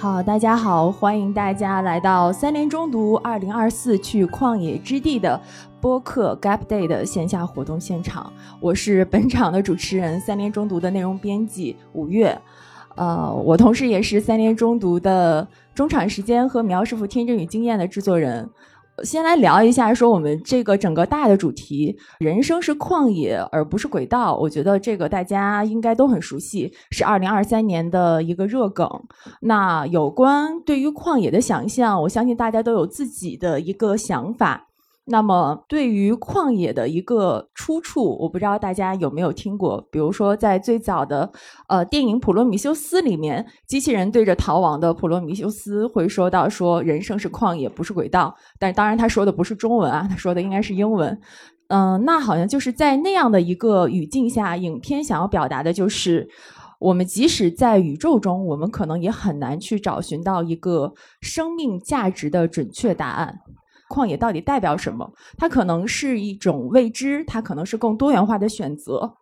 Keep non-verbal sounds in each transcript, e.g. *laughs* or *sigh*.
好，大家好，欢迎大家来到三联中读二零二四去旷野之地的播客 Gap Day 的线下活动现场。我是本场的主持人，三联中读的内容编辑五月。呃，我同时也是三联中读的中场时间和苗师傅天真与经验的制作人。先来聊一下，说我们这个整个大的主题，人生是旷野而不是轨道。我觉得这个大家应该都很熟悉，是二零二三年的一个热梗。那有关对于旷野的想象，我相信大家都有自己的一个想法。那么，对于旷野的一个出处，我不知道大家有没有听过。比如说，在最早的呃电影《普罗米修斯》里面，机器人对着逃亡的普罗米修斯会说到：“说人生是旷野，不是轨道。”但当然，他说的不是中文啊，他说的应该是英文。嗯，那好像就是在那样的一个语境下，影片想要表达的就是，我们即使在宇宙中，我们可能也很难去找寻到一个生命价值的准确答案。旷野到底代表什么？它可能是一种未知，它可能是更多元化的选择。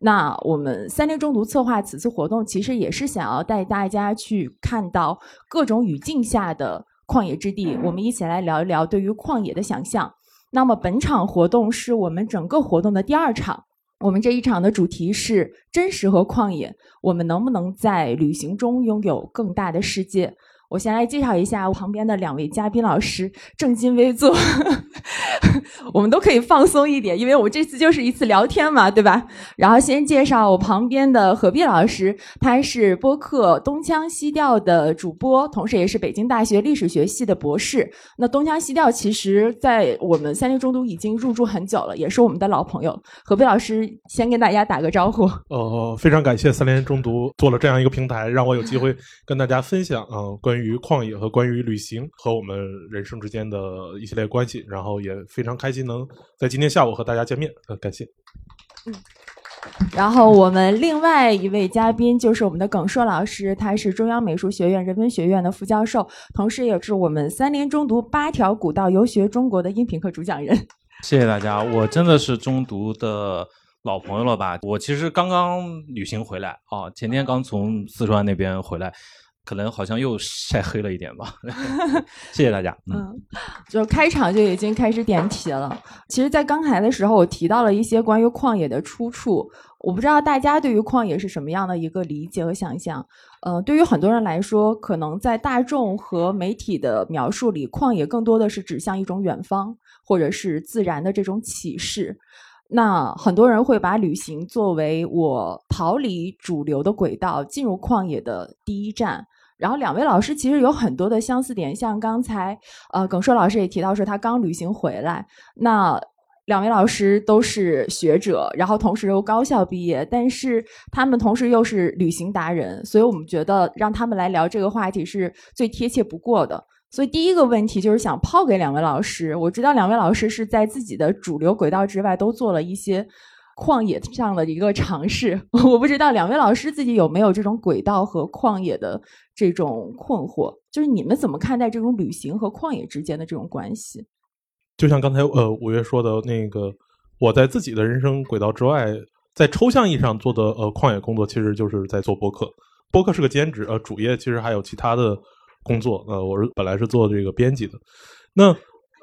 那我们三联中读策划此次活动，其实也是想要带大家去看到各种语境下的旷野之地。我们一起来聊一聊对于旷野的想象。那么本场活动是我们整个活动的第二场。我们这一场的主题是真实和旷野。我们能不能在旅行中拥有更大的世界？我先来介绍一下我旁边的两位嘉宾老师，正襟危坐，*laughs* 我们都可以放松一点，因为我们这次就是一次聊天嘛，对吧？然后先介绍我旁边的何碧老师，他是播客东腔西调的主播，同时也是北京大学历史学系的博士。那东腔西调其实在我们三联中读已经入驻很久了，也是我们的老朋友。何碧老师先跟大家打个招呼。呃，非常感谢三联中读做了这样一个平台，让我有机会跟大家分享啊关于。于旷野和关于旅行和我们人生之间的一系列关系，然后也非常开心能在今天下午和大家见面，呃，感谢。嗯，然后我们另外一位嘉宾就是我们的耿硕老师，他是中央美术学院人文学院的副教授，同时也是我们三联中读八条古道游学中国的音频课主讲人。*laughs* 谢谢大家，我真的是中读的老朋友了吧？我其实刚刚旅行回来啊，前天刚从四川那边回来。可能好像又晒黑了一点吧，*laughs* 谢谢大家。嗯，就开场就已经开始点题了。其实，在刚才的时候，我提到了一些关于旷野的出处。我不知道大家对于旷野是什么样的一个理解和想象。呃，对于很多人来说，可能在大众和媒体的描述里，旷野更多的是指向一种远方，或者是自然的这种启示。那很多人会把旅行作为我逃离主流的轨道，进入旷野的第一站。然后两位老师其实有很多的相似点，像刚才呃耿硕老师也提到说他刚旅行回来。那两位老师都是学者，然后同时又高校毕业，但是他们同时又是旅行达人，所以我们觉得让他们来聊这个话题是最贴切不过的。所以第一个问题就是想抛给两位老师，我知道两位老师是在自己的主流轨道之外都做了一些。旷野上的一个尝试，*laughs* 我不知道两位老师自己有没有这种轨道和旷野的这种困惑，就是你们怎么看待这种旅行和旷野之间的这种关系？就像刚才呃五月说的那个，我在自己的人生轨道之外，在抽象意义上做的呃旷野工作，其实就是在做播客。播客是个兼职，呃，主业其实还有其他的工作。呃，我是本来是做这个编辑的。那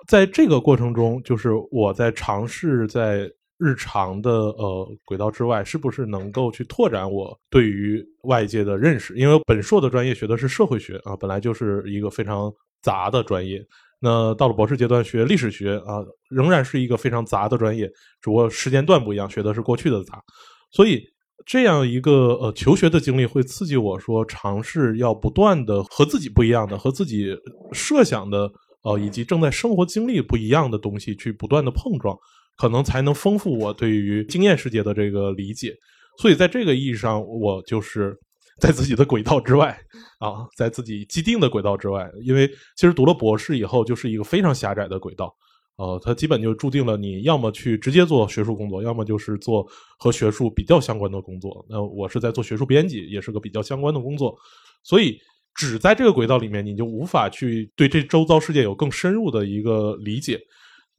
在这个过程中，就是我在尝试在。日常的呃轨道之外，是不是能够去拓展我对于外界的认识？因为本硕的专业学的是社会学啊，本来就是一个非常杂的专业。那到了博士阶段学历史学啊，仍然是一个非常杂的专业，只不过时间段不一样，学的是过去的杂。所以这样一个呃求学的经历会刺激我说，尝试要不断的和自己不一样的、和自己设想的呃以及正在生活经历不一样的东西去不断的碰撞。可能才能丰富我对于经验世界的这个理解，所以在这个意义上，我就是在自己的轨道之外啊，在自己既定的轨道之外。因为其实读了博士以后，就是一个非常狭窄的轨道，呃，它基本就注定了你要么去直接做学术工作，要么就是做和学术比较相关的工作。那我是在做学术编辑，也是个比较相关的工作，所以只在这个轨道里面，你就无法去对这周遭世界有更深入的一个理解。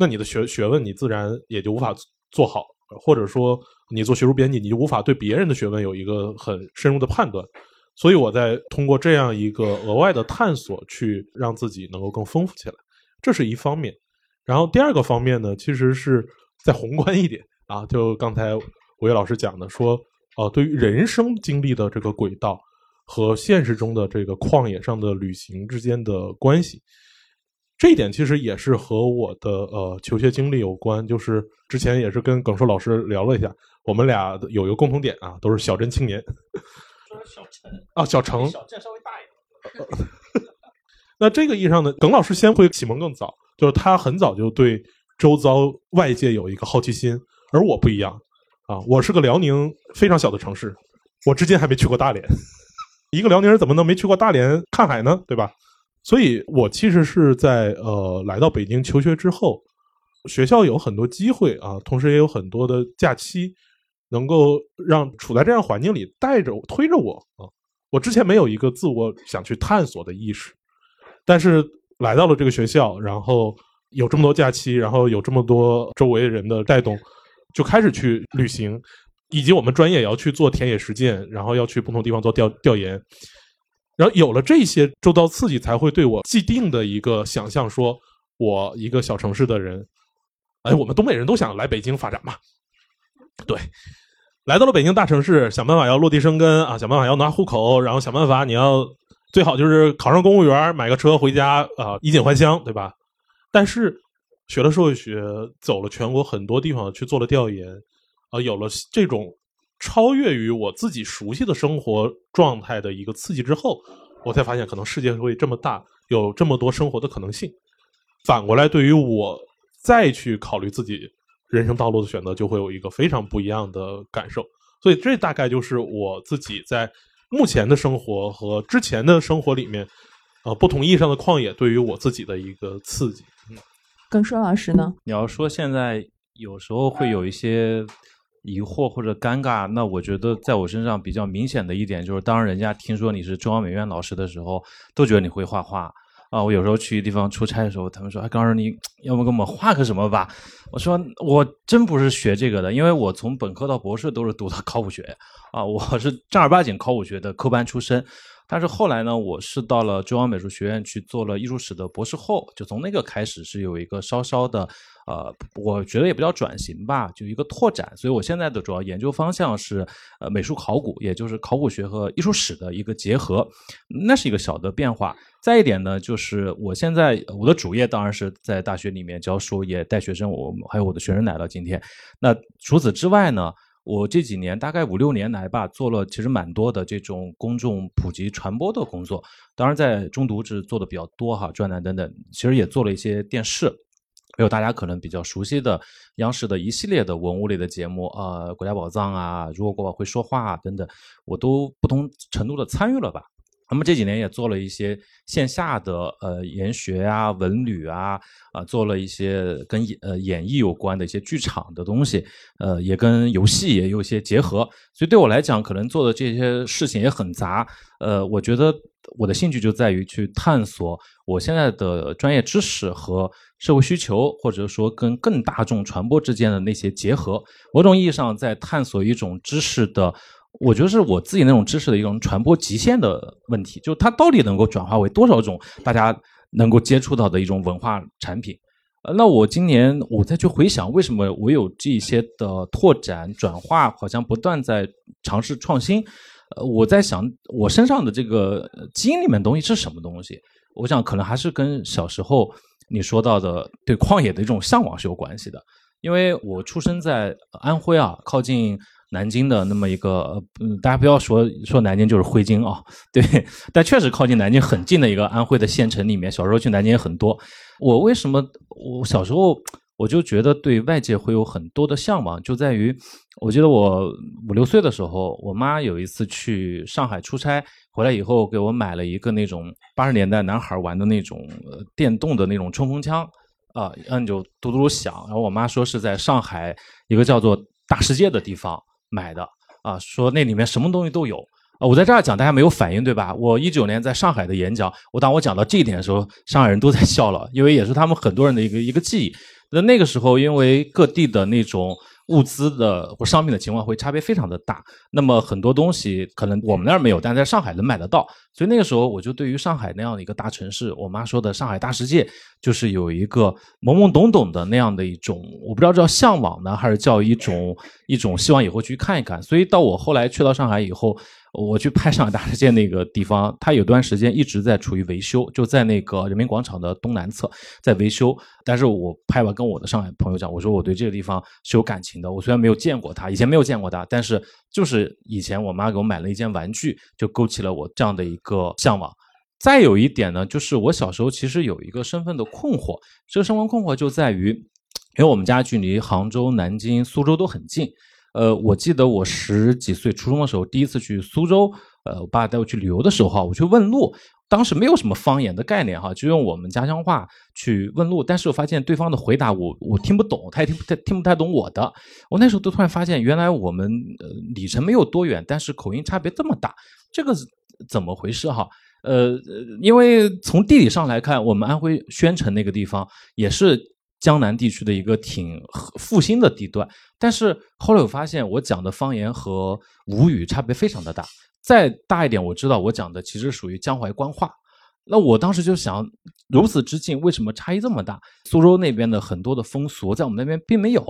那你的学学问，你自然也就无法做好，或者说你做学术编辑，你就无法对别人的学问有一个很深入的判断。所以我在通过这样一个额外的探索，去让自己能够更丰富起来，这是一方面。然后第二个方面呢，其实是再宏观一点啊，就刚才吴越老师讲的，说呃，对于人生经历的这个轨道和现实中的这个旷野上的旅行之间的关系，这一点其实也是和我的呃求学经历有关。就是之前也是跟耿硕老师聊了一下，我们俩有一个共同点啊，都是小镇青年。小城 *laughs* 啊，小城，小镇稍微大一点。*laughs* 那这个意义上呢，耿老师先会启蒙更早，就是他很早就对周遭外界有一个好奇心，而我不一样啊，我是个辽宁非常小的城市，我至今还没去过大连。*laughs* 一个辽宁人怎么能没去过大连看海呢？对吧？所以我其实是在呃来到北京求学之后，学校有很多机会啊，同时也有很多的假期。能够让处在这样环境里带着推着我啊，我之前没有一个自我想去探索的意识，但是来到了这个学校，然后有这么多假期，然后有这么多周围人的带动，就开始去旅行，以及我们专业也要去做田野实践，然后要去不同地方做调调研，然后有了这些周遭刺激，才会对我既定的一个想象，说我一个小城市的人，哎，我们东北人都想来北京发展嘛，对。来到了北京大城市，想办法要落地生根啊，想办法要拿户口，然后想办法你要最好就是考上公务员，买个车回家啊，衣锦还乡，对吧？但是学了社会学，走了全国很多地方去做了调研，啊，有了这种超越于我自己熟悉的生活状态的一个刺激之后，我才发现可能世界会这么大，有这么多生活的可能性。反过来，对于我再去考虑自己。人生道路的选择就会有一个非常不一样的感受，所以这大概就是我自己在目前的生活和之前的生活里面，呃，不同意义上的旷野对于我自己的一个刺激。耿硕老师呢？你要说现在有时候会有一些疑惑或者尴尬，那我觉得在我身上比较明显的一点就是，当人家听说你是中央美院老师的时候，都觉得你会画画。啊，我有时候去地方出差的时候，他们说：“哎，刚说你要么给我们画个什么吧？”我说：“我真不是学这个的，因为我从本科到博士都是读的 *laughs* 考古学，啊，我是正儿八经考古学的科班出身。但是后来呢，我是到了中央美术学院去做了艺术史的博士后，就从那个开始是有一个稍稍的。”呃，我觉得也不叫转型吧，就一个拓展。所以我现在的主要研究方向是呃美术考古，也就是考古学和艺术史的一个结合，那是一个小的变化。再一点呢，就是我现在我的主业当然是在大学里面教书，也带学生，我还有我的学生来到今天。那除此之外呢，我这几年大概五六年来吧，做了其实蛮多的这种公众普及传播的工作。当然在中读是做的比较多哈，专栏等等，其实也做了一些电视。还有大家可能比较熟悉的央视的一系列的文物类的节目，呃，国家宝藏啊，如果国宝会说话啊等等，我都不同程度的参与了吧。那么这几年也做了一些线下的呃研学啊、文旅啊，啊，做了一些跟演呃演艺有关的一些剧场的东西，呃，也跟游戏也有一些结合。所以对我来讲，可能做的这些事情也很杂。呃，我觉得我的兴趣就在于去探索我现在的专业知识和社会需求，或者说跟更大众传播之间的那些结合。某种意义上，在探索一种知识的。我觉得是我自己那种知识的一种传播极限的问题，就它到底能够转化为多少种大家能够接触到的一种文化产品？呃，那我今年我再去回想，为什么我有这些的拓展转化，好像不断在尝试创新？呃，我在想，我身上的这个基因里面东西是什么东西？我想可能还是跟小时候你说到的对旷野的一种向往是有关系的，因为我出生在安徽啊，靠近。南京的那么一个，嗯，大家不要说说南京就是徽京啊，对，但确实靠近南京很近的一个安徽的县城里面，小时候去南京也很多。我为什么我小时候我就觉得对外界会有很多的向往，就在于我记得我五六岁的时候，我妈有一次去上海出差回来以后，给我买了一个那种八十年代男孩玩的那种电动的那种冲锋枪啊，按就嘟嘟响，然后我妈说是在上海一个叫做大世界的地方。买的啊，说那里面什么东西都有啊。我在这儿讲，大家没有反应，对吧？我一九年在上海的演讲，我当我讲到这一点的时候，上海人都在笑了，因为也是他们很多人的一个一个记忆。那那个时候，因为各地的那种物资的或商品的情况会差别非常的大。那么很多东西可能我们那儿没有，但在上海能买得到。所以那个时候我就对于上海那样的一个大城市，我妈说的上海大世界，就是有一个懵懵懂懂的那样的一种，我不知道叫向往呢，还是叫一种一种希望以后去看一看。所以到我后来去到上海以后。我去拍上海大世界那个地方，它有段时间一直在处于维修，就在那个人民广场的东南侧在维修。但是我拍完跟我的上海朋友讲，我说我对这个地方是有感情的。我虽然没有见过它，以前没有见过它，但是就是以前我妈给我买了一件玩具，就勾起了我这样的一个个向往。再有一点呢，就是我小时候其实有一个身份的困惑，这个身份困惑就在于，因为我们家距离杭州、南京、苏州都很近。呃，我记得我十几岁初中的时候，第一次去苏州，呃，我爸带我去旅游的时候哈，我去问路，当时没有什么方言的概念哈，就用我们家乡话去问路，但是我发现对方的回答我我听不懂，他也听不太听不太懂我的，我那时候都突然发现，原来我们呃里程没有多远，但是口音差别这么大，这个怎么回事哈？呃，因为从地理上来看，我们安徽宣城那个地方也是。江南地区的一个挺复兴的地段，但是后来我发现我讲的方言和吴语差别非常的大。再大一点，我知道我讲的其实属于江淮官话。那我当时就想，如此之近，为什么差异这么大？苏州那边的很多的风俗在我们那边并没有。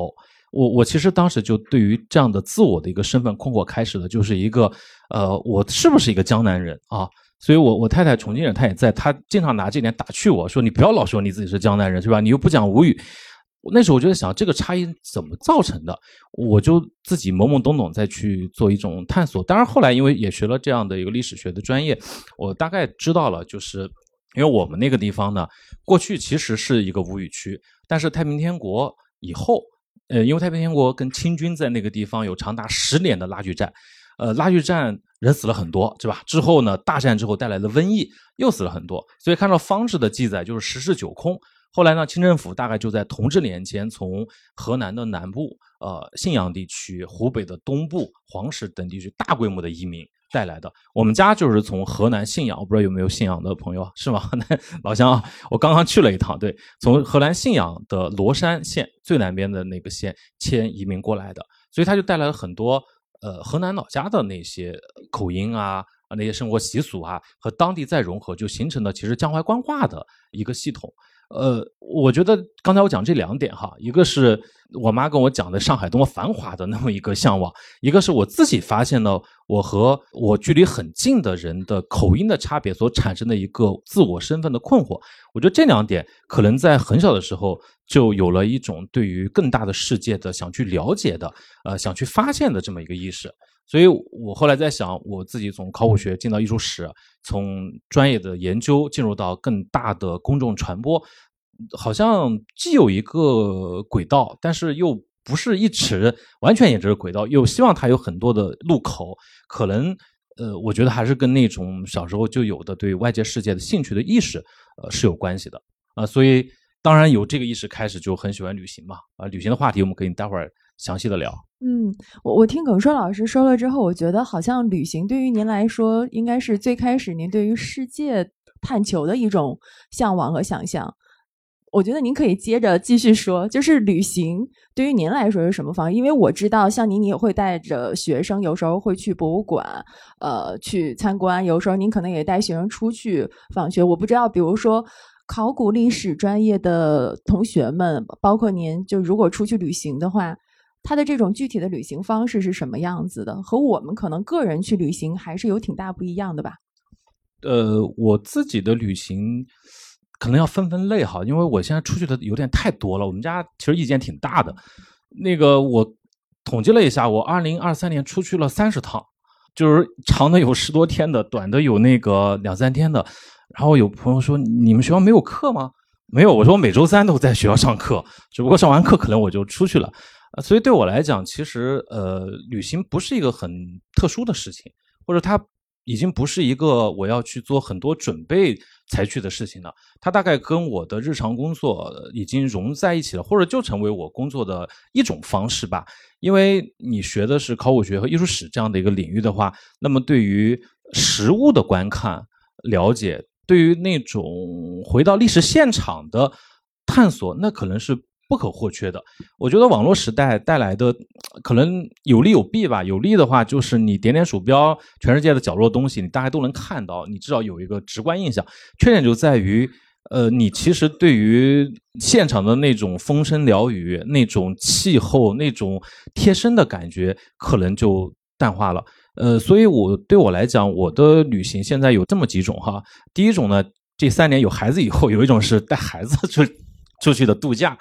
我我其实当时就对于这样的自我的一个身份困惑开始的，就是一个呃，我是不是一个江南人啊？所以，我我太太重庆人，她也在，她经常拿这点打趣我说：“你不要老说你自己是江南人，是吧？你又不讲吴语。”那时候我就在想，这个差异怎么造成的？我就自己懵懵懂懂再去做一种探索。当然，后来因为也学了这样的一个历史学的专业，我大概知道了，就是因为我们那个地方呢，过去其实是一个吴语区，但是太平天国以后，呃，因为太平天国跟清军在那个地方有长达十年的拉锯战。呃，拉锯战人死了很多，是吧？之后呢，大战之后带来的瘟疫又死了很多，所以看到方志的记载就是十室九空。后来呢，清政府大概就在同治年间，从河南的南部、呃信阳地区、湖北的东部、黄石等地区大规模的移民带来的。我们家就是从河南信阳，我不知道有没有信阳的朋友，是吗？*laughs* 老乡啊，我刚刚去了一趟，对，从河南信阳的罗山县最南边的那个县迁移民过来的，所以他就带来了很多。呃，河南老家的那些口音啊，啊那些生活习俗啊，和当地再融合，就形成了其实江淮官话的一个系统。呃，我觉得刚才我讲这两点哈，一个是我妈跟我讲的上海多么繁华的那么一个向往，一个是我自己发现了我和我距离很近的人的口音的差别所产生的一个自我身份的困惑。我觉得这两点可能在很小的时候就有了一种对于更大的世界的想去了解的，呃，想去发现的这么一个意识。所以我后来在想，我自己从考古学进到艺术史，从专业的研究进入到更大的公众传播，好像既有一个轨道，但是又不是一直完全沿着轨道，又希望它有很多的路口。可能呃，我觉得还是跟那种小时候就有的对外界世界的兴趣的意识，呃，是有关系的啊。所以当然有这个意识，开始就很喜欢旅行嘛。啊，旅行的话题我们可以待会儿。详细的聊，嗯，我我听耿硕老师说了之后，我觉得好像旅行对于您来说，应该是最开始您对于世界探求的一种向往和想象。我觉得您可以接着继续说，就是旅行对于您来说是什么方？因为我知道，像您，你也会带着学生，有时候会去博物馆，呃，去参观；有时候您可能也带学生出去访学。我不知道，比如说考古历史专业的同学们，包括您，就如果出去旅行的话。他的这种具体的旅行方式是什么样子的？和我们可能个人去旅行还是有挺大不一样的吧？呃，我自己的旅行可能要分分类哈，因为我现在出去的有点太多了。我们家其实意见挺大的。那个我统计了一下，我二零二三年出去了三十趟，就是长的有十多天的，短的有那个两三天的。然后有朋友说：“你们学校没有课吗？”没有，我说我每周三都在学校上课，只不过上完课可能我就出去了。啊，所以对我来讲，其实呃，旅行不是一个很特殊的事情，或者它已经不是一个我要去做很多准备才去的事情了。它大概跟我的日常工作已经融在一起了，或者就成为我工作的一种方式吧。因为你学的是考古学和艺术史这样的一个领域的话，那么对于实物的观看、了解，对于那种回到历史现场的探索，那可能是。不可或缺的。我觉得网络时代带来的可能有利有弊吧。有利的话就是你点点鼠标，全世界的角落东西你大家都能看到，你至少有一个直观印象。缺点就在于。呃，你其实对于现场的那种风声鸟语、那种气候、那种贴身的感觉，可能就淡化了。呃，所以我对我来讲，我的旅行现在有这么几种哈。第一种呢，这三年有孩子以后，有一种是带孩子出出去的度假，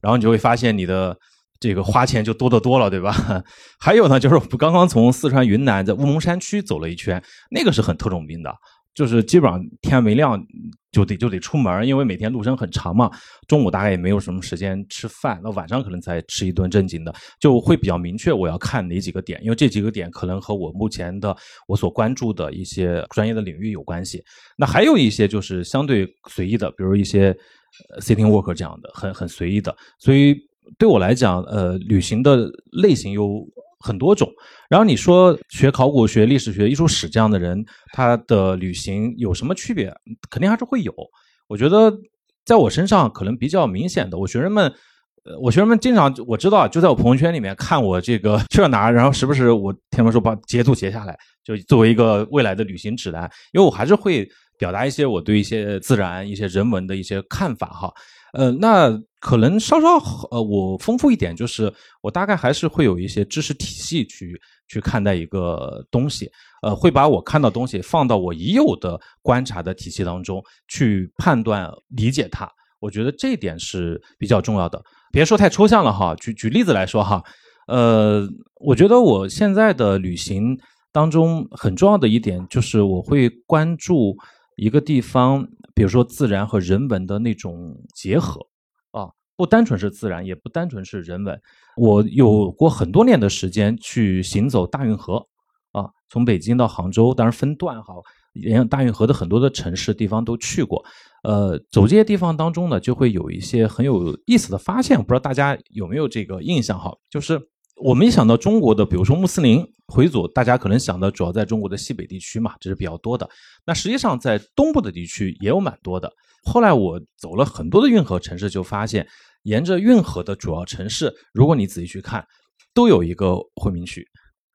然后你就会发现你的这个花钱就多得多了，对吧？*laughs* 还有呢，就是我刚刚从四川云南在乌蒙山区走了一圈，那个是很特种兵的。就是基本上天没亮就得就得出门，因为每天路程很长嘛。中午大概也没有什么时间吃饭，那晚上可能才吃一顿正经的，就会比较明确我要看哪几个点，因为这几个点可能和我目前的我所关注的一些专业的领域有关系。那还有一些就是相对随意的，比如一些呃 sitting work 这样的，很很随意的。所以对我来讲，呃，旅行的类型有。很多种，然后你说学考古学、历史学、艺术史这样的人，他的旅行有什么区别？肯定还是会有。我觉得在我身上可能比较明显的，我学生们，呃，我学生们经常我知道，就在我朋友圈里面看我这个 *laughs* 去了哪儿，然后时不时我天天说把截图截下来，就作为一个未来的旅行指南，因为我还是会表达一些我对一些自然、一些人文的一些看法哈。呃，那可能稍稍呃，我丰富一点，就是我大概还是会有一些知识体系去去看待一个东西，呃，会把我看到东西放到我已有的观察的体系当中去判断理解它。我觉得这一点是比较重要的。别说太抽象了哈，举举例子来说哈，呃，我觉得我现在的旅行当中很重要的一点就是我会关注。一个地方，比如说自然和人文的那种结合，啊，不单纯是自然，也不单纯是人文。我有过很多年的时间去行走大运河，啊，从北京到杭州，当然分段哈，沿大运河的很多的城市地方都去过。呃，走这些地方当中呢，就会有一些很有意思的发现，不知道大家有没有这个印象哈？就是。我们一想到中国的，比如说穆斯林回族，大家可能想的主要在中国的西北地区嘛，这是比较多的。那实际上在东部的地区也有蛮多的。后来我走了很多的运河城市，就发现沿着运河的主要城市，如果你仔细去看，都有一个回民区。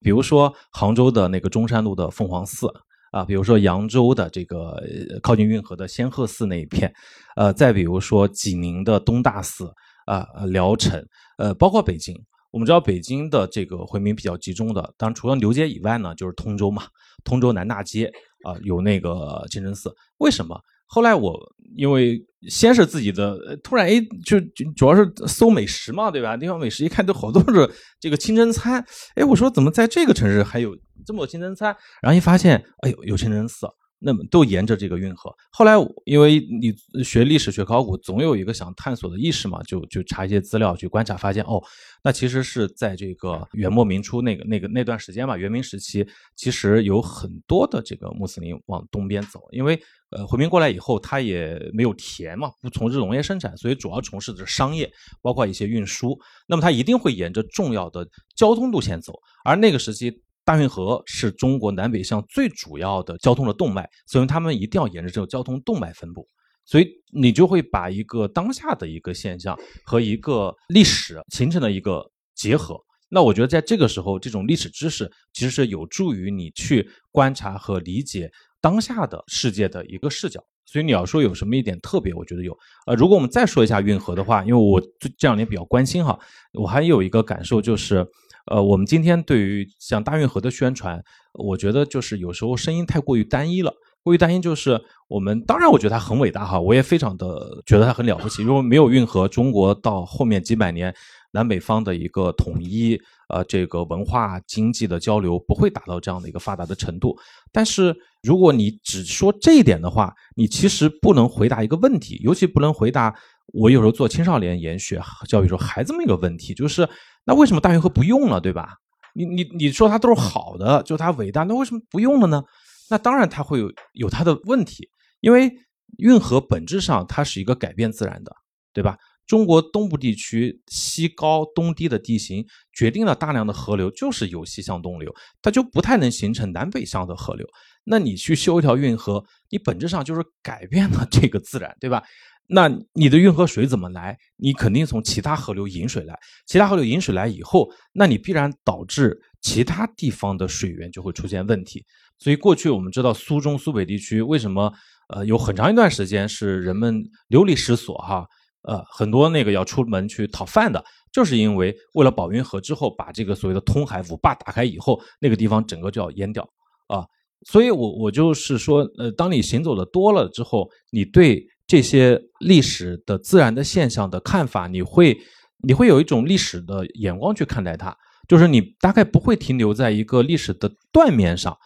比如说杭州的那个中山路的凤凰寺啊，比如说扬州的这个靠近运河的仙鹤寺那一片，呃，再比如说济宁的东大寺啊，聊城，呃，包括北京。我们知道北京的这个回民比较集中的，当然除了牛街以外呢，就是通州嘛，通州南大街啊有那个清真寺。为什么？后来我因为先是自己的，突然哎就主要是搜美食嘛，对吧？地方美食一看都好多是这个清真餐，哎，我说怎么在这个城市还有这么多清真餐？然后一发现，哎呦，有清真寺。那么都沿着这个运河。后来，因为你学历史、学考古，总有一个想探索的意识嘛，就就查一些资料，去观察，发现哦，那其实是在这个元末明初那个那个那段时间吧，元明时期，其实有很多的这个穆斯林往东边走，因为呃回民过来以后，他也没有田嘛，不从事农业生产，所以主要从事的是商业，包括一些运输。那么他一定会沿着重要的交通路线走，而那个时期。大运河是中国南北向最主要的交通的动脉，所以他们一定要沿着这个交通动脉分布。所以你就会把一个当下的一个现象和一个历史形成了一个结合。那我觉得在这个时候，这种历史知识其实是有助于你去观察和理解当下的世界的一个视角。所以你要说有什么一点特别，我觉得有。呃，如果我们再说一下运河的话，因为我这这两年比较关心哈，我还有一个感受就是。呃，我们今天对于像大运河的宣传，我觉得就是有时候声音太过于单一了。过于单一就是我们当然，我觉得它很伟大哈，我也非常的觉得它很了不起。如果没有运河，中国到后面几百年南北方的一个统一，呃，这个文化经济的交流不会达到这样的一个发达的程度。但是如果你只说这一点的话，你其实不能回答一个问题，尤其不能回答我有时候做青少年研学教育时候孩子们一个问题，就是。那为什么大运河不用了，对吧？你你你说它都是好的，就它伟大，那为什么不用了呢？那当然它会有有它的问题，因为运河本质上它是一个改变自然的，对吧？中国东部地区西高东低的地形决定了大量的河流就是由西向东流，它就不太能形成南北向的河流。那你去修一条运河，你本质上就是改变了这个自然，对吧？那你的运河水怎么来？你肯定从其他河流引水来，其他河流引水来以后，那你必然导致其他地方的水源就会出现问题。所以过去我们知道苏中苏北地区为什么呃有很长一段时间是人们流离失所哈，呃很多那个要出门去讨饭的，就是因为为了保运河之后把这个所谓的通海五坝打开以后，那个地方整个就要淹掉啊。所以我我就是说，呃，当你行走的多了之后，你对这些历史的自然的现象的看法，你会你会有一种历史的眼光去看待它，就是你大概不会停留在一个历史的断面上，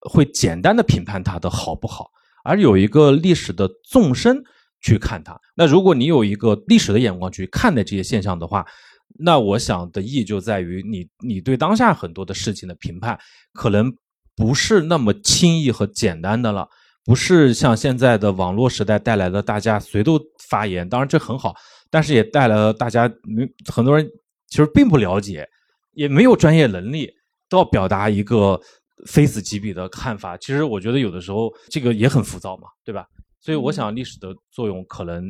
会简单的评判它的好不好，而有一个历史的纵深去看它。那如果你有一个历史的眼光去看待这些现象的话，那我想的意义就在于你你对当下很多的事情的评判，可能不是那么轻易和简单的了。不是像现在的网络时代带来的大家随都发言，当然这很好，但是也带来了大家没很多人其实并不了解，也没有专业能力，都要表达一个非此即彼的看法。其实我觉得有的时候这个也很浮躁嘛，对吧？所以我想历史的作用可能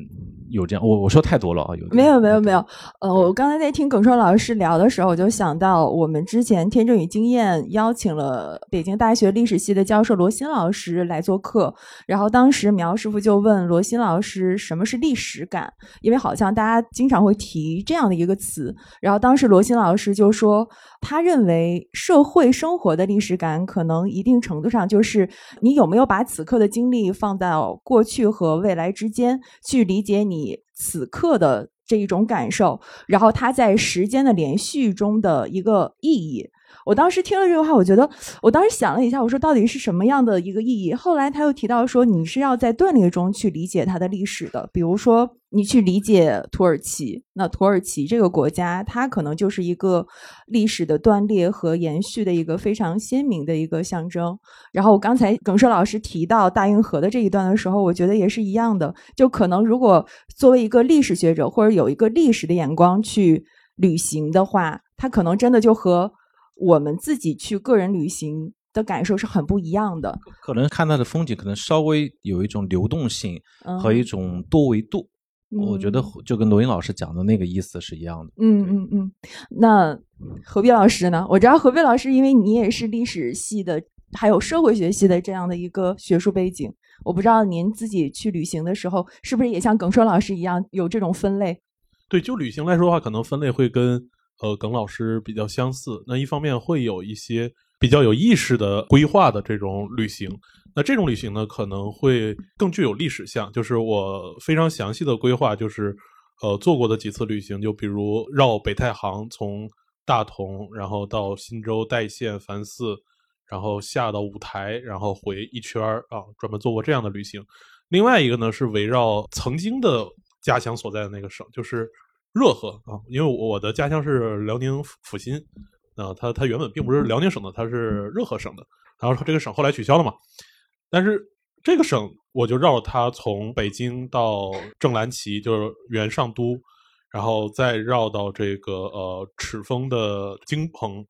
有这样，我我说太多了啊，有没有没有没有，呃，我刚才在听耿硕老师聊的时候，我就想到我们之前天正与经验邀请了北京大学历史系的教授罗新老师来做客，然后当时苗师傅就问罗新老师什么是历史感，因为好像大家经常会提这样的一个词，然后当时罗新老师就说，他认为社会生活的历史感可能一定程度上就是你有没有把此刻的经历放到过。过去和未来之间去理解你此刻的这一种感受，然后它在时间的连续中的一个意义。我当时听了这个话，我觉得，我当时想了一下，我说到底是什么样的一个意义？后来他又提到说，你是要在断裂中去理解它的历史的。比如说，你去理解土耳其，那土耳其这个国家，它可能就是一个历史的断裂和延续的一个非常鲜明的一个象征。然后我，刚才耿硕老师提到大运河的这一段的时候，我觉得也是一样的。就可能如果作为一个历史学者或者有一个历史的眼光去旅行的话，他可能真的就和。我们自己去个人旅行的感受是很不一样的，可能看到的风景可能稍微有一种流动性和一种多维度。我觉得就跟罗英老师讲的那个意思是一样的。嗯嗯嗯。那何必老师呢？我知道何必老师，因为你也是历史系的，还有社会学系的这样的一个学术背景，我不知道您自己去旅行的时候，是不是也像耿硕老师一样有这种分类？对，就旅行来说的话，可能分类会跟。呃，耿老师比较相似。那一方面会有一些比较有意识的规划的这种旅行，那这种旅行呢，可能会更具有历史性。就是我非常详细的规划，就是呃做过的几次旅行，就比如绕北太行，从大同，然后到新州、代县、梵寺，然后下到五台，然后回一圈儿啊，专门做过这样的旅行。另外一个呢，是围绕曾经的家乡所在的那个省，就是。热河啊，因为我的家乡是辽宁阜新，啊，它它原本并不是辽宁省的，它是热河省的。然后这个省后来取消了嘛，但是这个省我就绕它从北京到正蓝旗，就是原上都，然后再绕到这个呃赤峰的京鹏，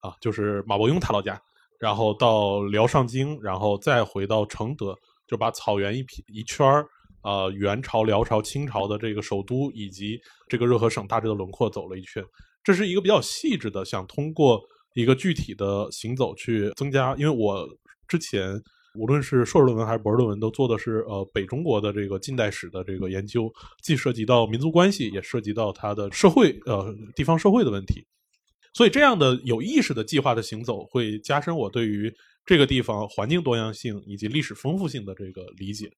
啊，就是马伯庸他老家，然后到辽上京，然后再回到承德，就把草原一匹一圈儿。呃，元朝、辽朝、清朝的这个首都以及这个热河省大致的轮廓走了一圈，这是一个比较细致的，想通过一个具体的行走去增加。因为我之前无论是硕士论文还是博士论文，都做的是呃北中国的这个近代史的这个研究，既涉及到民族关系，也涉及到它的社会呃地方社会的问题。所以这样的有意识的计划的行走，会加深我对于这个地方环境多样性以及历史丰富性的这个理解。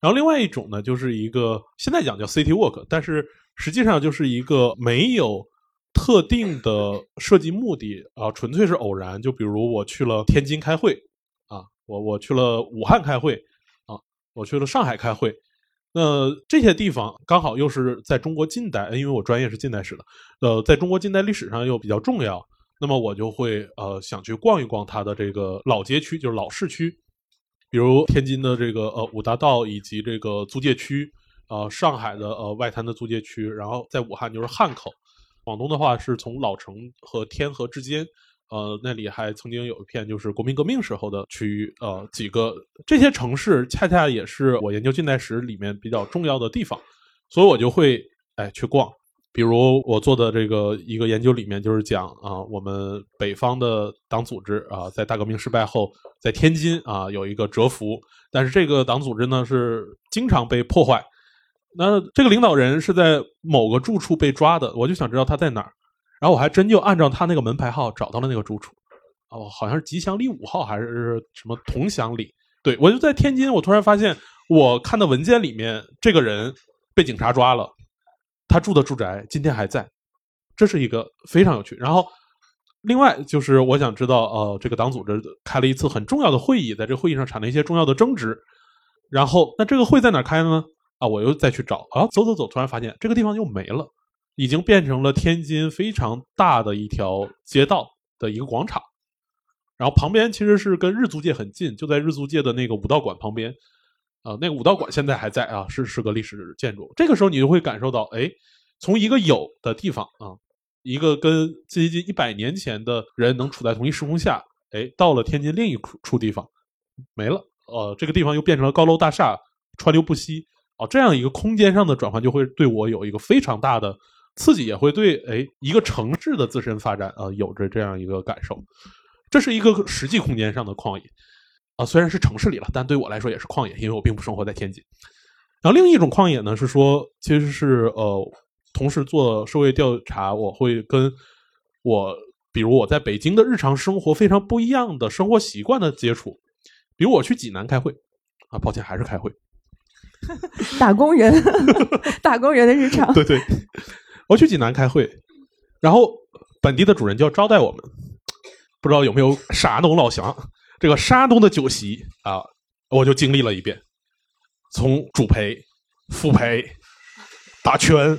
然后另外一种呢，就是一个现在讲叫 city walk，但是实际上就是一个没有特定的设计目的啊，纯粹是偶然。就比如我去了天津开会啊，我我去了武汉开会啊，我去了上海开会，那这些地方刚好又是在中国近代，因为我专业是近代史的，呃，在中国近代历史上又比较重要，那么我就会呃想去逛一逛它的这个老街区，就是老市区。比如天津的这个呃五大道以及这个租界区，呃上海的呃外滩的租界区，然后在武汉就是汉口，广东的话是从老城和天河之间呃，那里还曾经有一片就是国民革命时候的区域，呃，几个这些城市恰恰也是我研究近代史里面比较重要的地方，所以我就会哎去逛。比如我做的这个一个研究里面就是讲啊，我们北方的党组织啊，在大革命失败后，在天津啊有一个蛰伏，但是这个党组织呢是经常被破坏。那这个领导人是在某个住处被抓的，我就想知道他在哪儿，然后我还真就按照他那个门牌号找到了那个住处。哦，好像是吉祥里五号还是什么同祥里？对我就在天津，我突然发现我看的文件里面，这个人被警察抓了。他住的住宅今天还在，这是一个非常有趣。然后，另外就是我想知道，呃，这个党组织开了一次很重要的会议，在这会议上产生一些重要的争执。然后，那这个会在哪开的呢？啊，我又再去找啊，走走走，突然发现这个地方又没了，已经变成了天津非常大的一条街道的一个广场。然后旁边其实是跟日租界很近，就在日租界的那个武道馆旁边。啊，那个武道馆现在还在啊，是是个历史建筑。这个时候你就会感受到，哎，从一个有的地方啊，一个跟接近一百年前的人能处在同一时空下，哎，到了天津另一处地方没了，呃，这个地方又变成了高楼大厦，川流不息。哦，这样一个空间上的转换就会对我有一个非常大的刺激，也会对哎一个城市的自身发展啊有着这样一个感受。这是一个实际空间上的旷野。啊，虽然是城市里了，但对我来说也是旷野，因为我并不生活在天津。然后另一种旷野呢，是说其实是呃，同时做社会调查，我会跟我比如我在北京的日常生活非常不一样的生活习惯的接触。比如我去济南开会，啊，抱歉，还是开会。*laughs* 打工人，*laughs* 打工人的日常。对对，我去济南开会，然后本地的主人就要招待我们，不知道有没有傻农老乡。这个山东的酒席啊，我就经历了一遍，从主陪、副陪、打圈、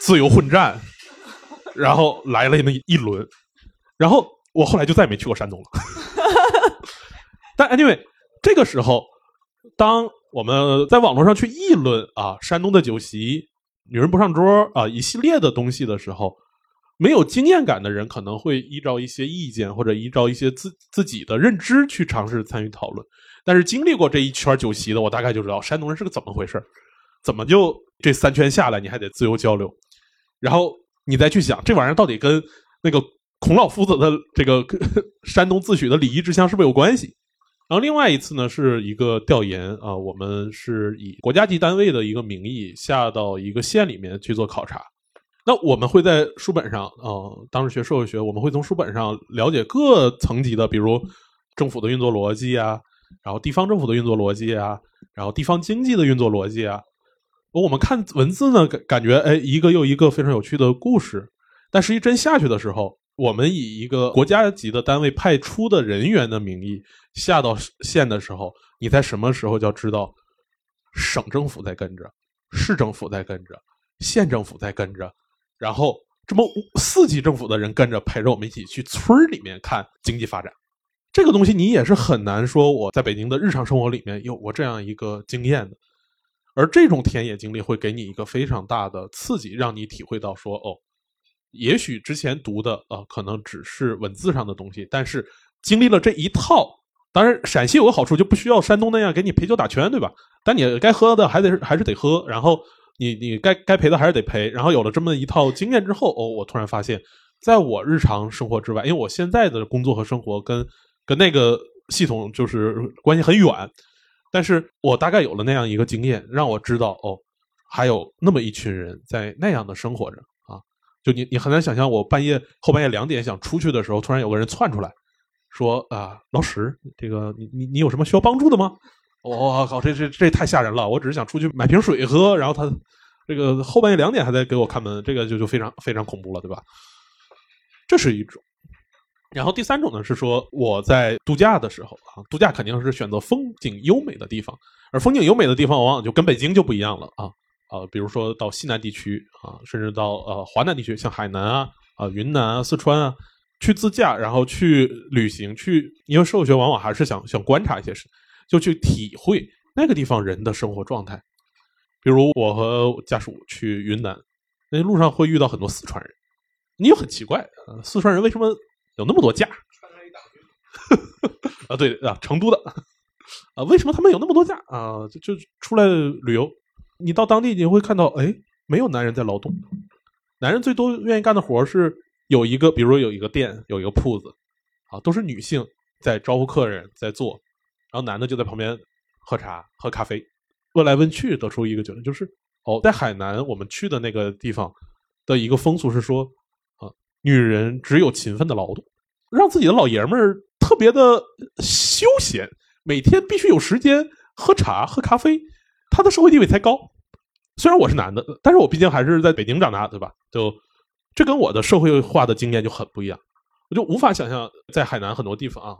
自由混战，然后来了那么一轮，然后我后来就再也没去过山东了。*laughs* 但 anyway，这个时候，当我们在网络上去议论啊山东的酒席、女人不上桌啊一系列的东西的时候。没有经验感的人可能会依照一些意见或者依照一些自自己的认知去尝试参与讨论，但是经历过这一圈酒席的，我大概就知道山东人是个怎么回事怎么就这三圈下来你还得自由交流，然后你再去想这玩意儿到底跟那个孔老夫子的这个 *laughs* 山东自诩的礼仪之乡是不是有关系？然后另外一次呢是一个调研啊，我们是以国家级单位的一个名义下到一个县里面去做考察。那我们会在书本上，呃，当时学社会学，我们会从书本上了解各层级的，比如政府的运作逻辑啊，然后地方政府的运作逻辑啊，然后地方经济的运作逻辑啊。我们看文字呢，感感觉哎，一个又一个非常有趣的故事。但实际真下去的时候，我们以一个国家级的单位派出的人员的名义下到县的时候，你在什么时候就要知道，省政府在跟着，市政府在跟着，县政府在跟着。然后这么五四级政府的人跟着陪着我们一起去村儿里面看经济发展，这个东西你也是很难说我在北京的日常生活里面有过这样一个经验的，而这种田野经历会给你一个非常大的刺激，让你体会到说哦，也许之前读的啊可能只是文字上的东西，但是经历了这一套，当然陕西有个好处就不需要山东那样给你陪酒打拳，对吧？但你该喝的还得还是得喝，然后。你你该该赔的还是得赔，然后有了这么一套经验之后，哦，我突然发现，在我日常生活之外，因为我现在的工作和生活跟跟那个系统就是关系很远，但是我大概有了那样一个经验，让我知道，哦，还有那么一群人在那样的生活着啊，就你你很难想象，我半夜后半夜两点想出去的时候，突然有个人窜出来，说啊，老史，这个你你你有什么需要帮助的吗？我靠，这这这太吓人了！我只是想出去买瓶水喝，然后他这个后半夜两点还在给我看门，这个就就非常非常恐怖了，对吧？这是一种。然后第三种呢是说我在度假的时候啊，度假肯定是选择风景优美的地方，而风景优美的地方往往就跟北京就不一样了啊啊，比如说到西南地区啊，甚至到呃华南地区，像海南啊啊云南啊四川啊，去自驾，然后去旅行，去因为社会学往往还是想想观察一些事。就去体会那个地方人的生活状态，比如我和家属去云南，那路上会遇到很多四川人，你又很奇怪，呃四川人为什么有那么多假？*laughs* 啊，对啊，成都的啊，为什么他们有那么多假啊？就就出来旅游，你到当地你会看到，哎，没有男人在劳动，男人最多愿意干的活是有一个，比如有一个店，有一个铺子，啊，都是女性在招呼客人，在做，然后男的就在旁边喝茶、喝咖啡。问来问去，得出一个结论，就是哦，在海南我们去的那个地方的一个风俗是说，啊，女人只有勤奋的劳动，让自己的老爷们儿。特别的休闲，每天必须有时间喝茶、喝咖啡，他的社会地位才高。虽然我是男的，但是我毕竟还是在北京长大，对吧？就这跟我的社会化的经验就很不一样，我就无法想象在海南很多地方啊，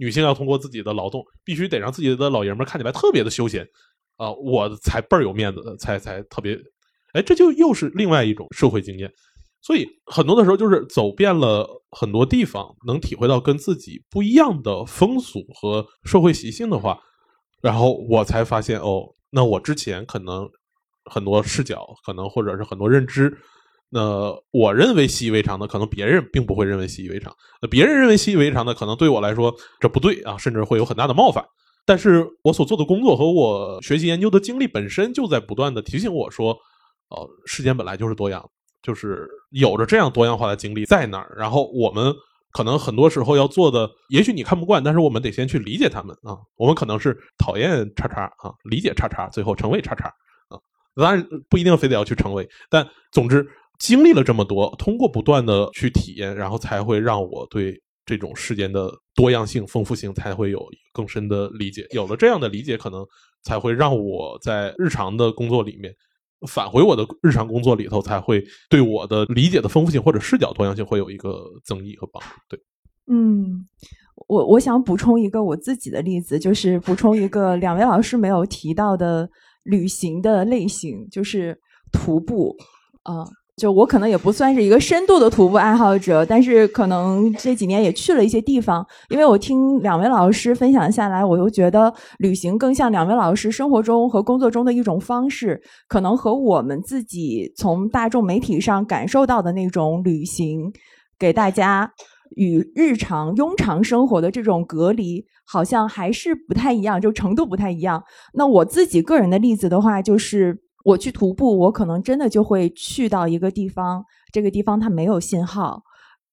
女性要通过自己的劳动，必须得让自己的老爷们看起来特别的休闲啊，我才倍儿有面子，才才特别，哎，这就又是另外一种社会经验。所以很多的时候，就是走遍了很多地方，能体会到跟自己不一样的风俗和社会习性的话，然后我才发现，哦，那我之前可能很多视角，可能或者是很多认知，那我认为习以为常的，可能别人并不会认为习以为常。那别人认为习以为常的，可能对我来说这不对啊，甚至会有很大的冒犯。但是我所做的工作和我学习研究的经历本身就在不断的提醒我说，哦，世间本来就是多样。就是有着这样多样化的经历在那儿，然后我们可能很多时候要做的，也许你看不惯，但是我们得先去理解他们啊。我们可能是讨厌叉叉啊，理解叉叉，最后成为叉叉啊。当然不一定非得要去成为，但总之经历了这么多，通过不断的去体验，然后才会让我对这种世间的多样性、丰富性才会有更深的理解。有了这样的理解，可能才会让我在日常的工作里面。返回我的日常工作里头，才会对我的理解的丰富性或者视角多样性会有一个增益和帮助。对，嗯，我我想补充一个我自己的例子，就是补充一个两位老师没有提到的旅行的类型，就是徒步啊。就我可能也不算是一个深度的徒步爱好者，但是可能这几年也去了一些地方。因为我听两位老师分享下来，我又觉得旅行更像两位老师生活中和工作中的一种方式，可能和我们自己从大众媒体上感受到的那种旅行，给大家与日常庸常生活的这种隔离，好像还是不太一样，就程度不太一样。那我自己个人的例子的话，就是。我去徒步，我可能真的就会去到一个地方，这个地方它没有信号。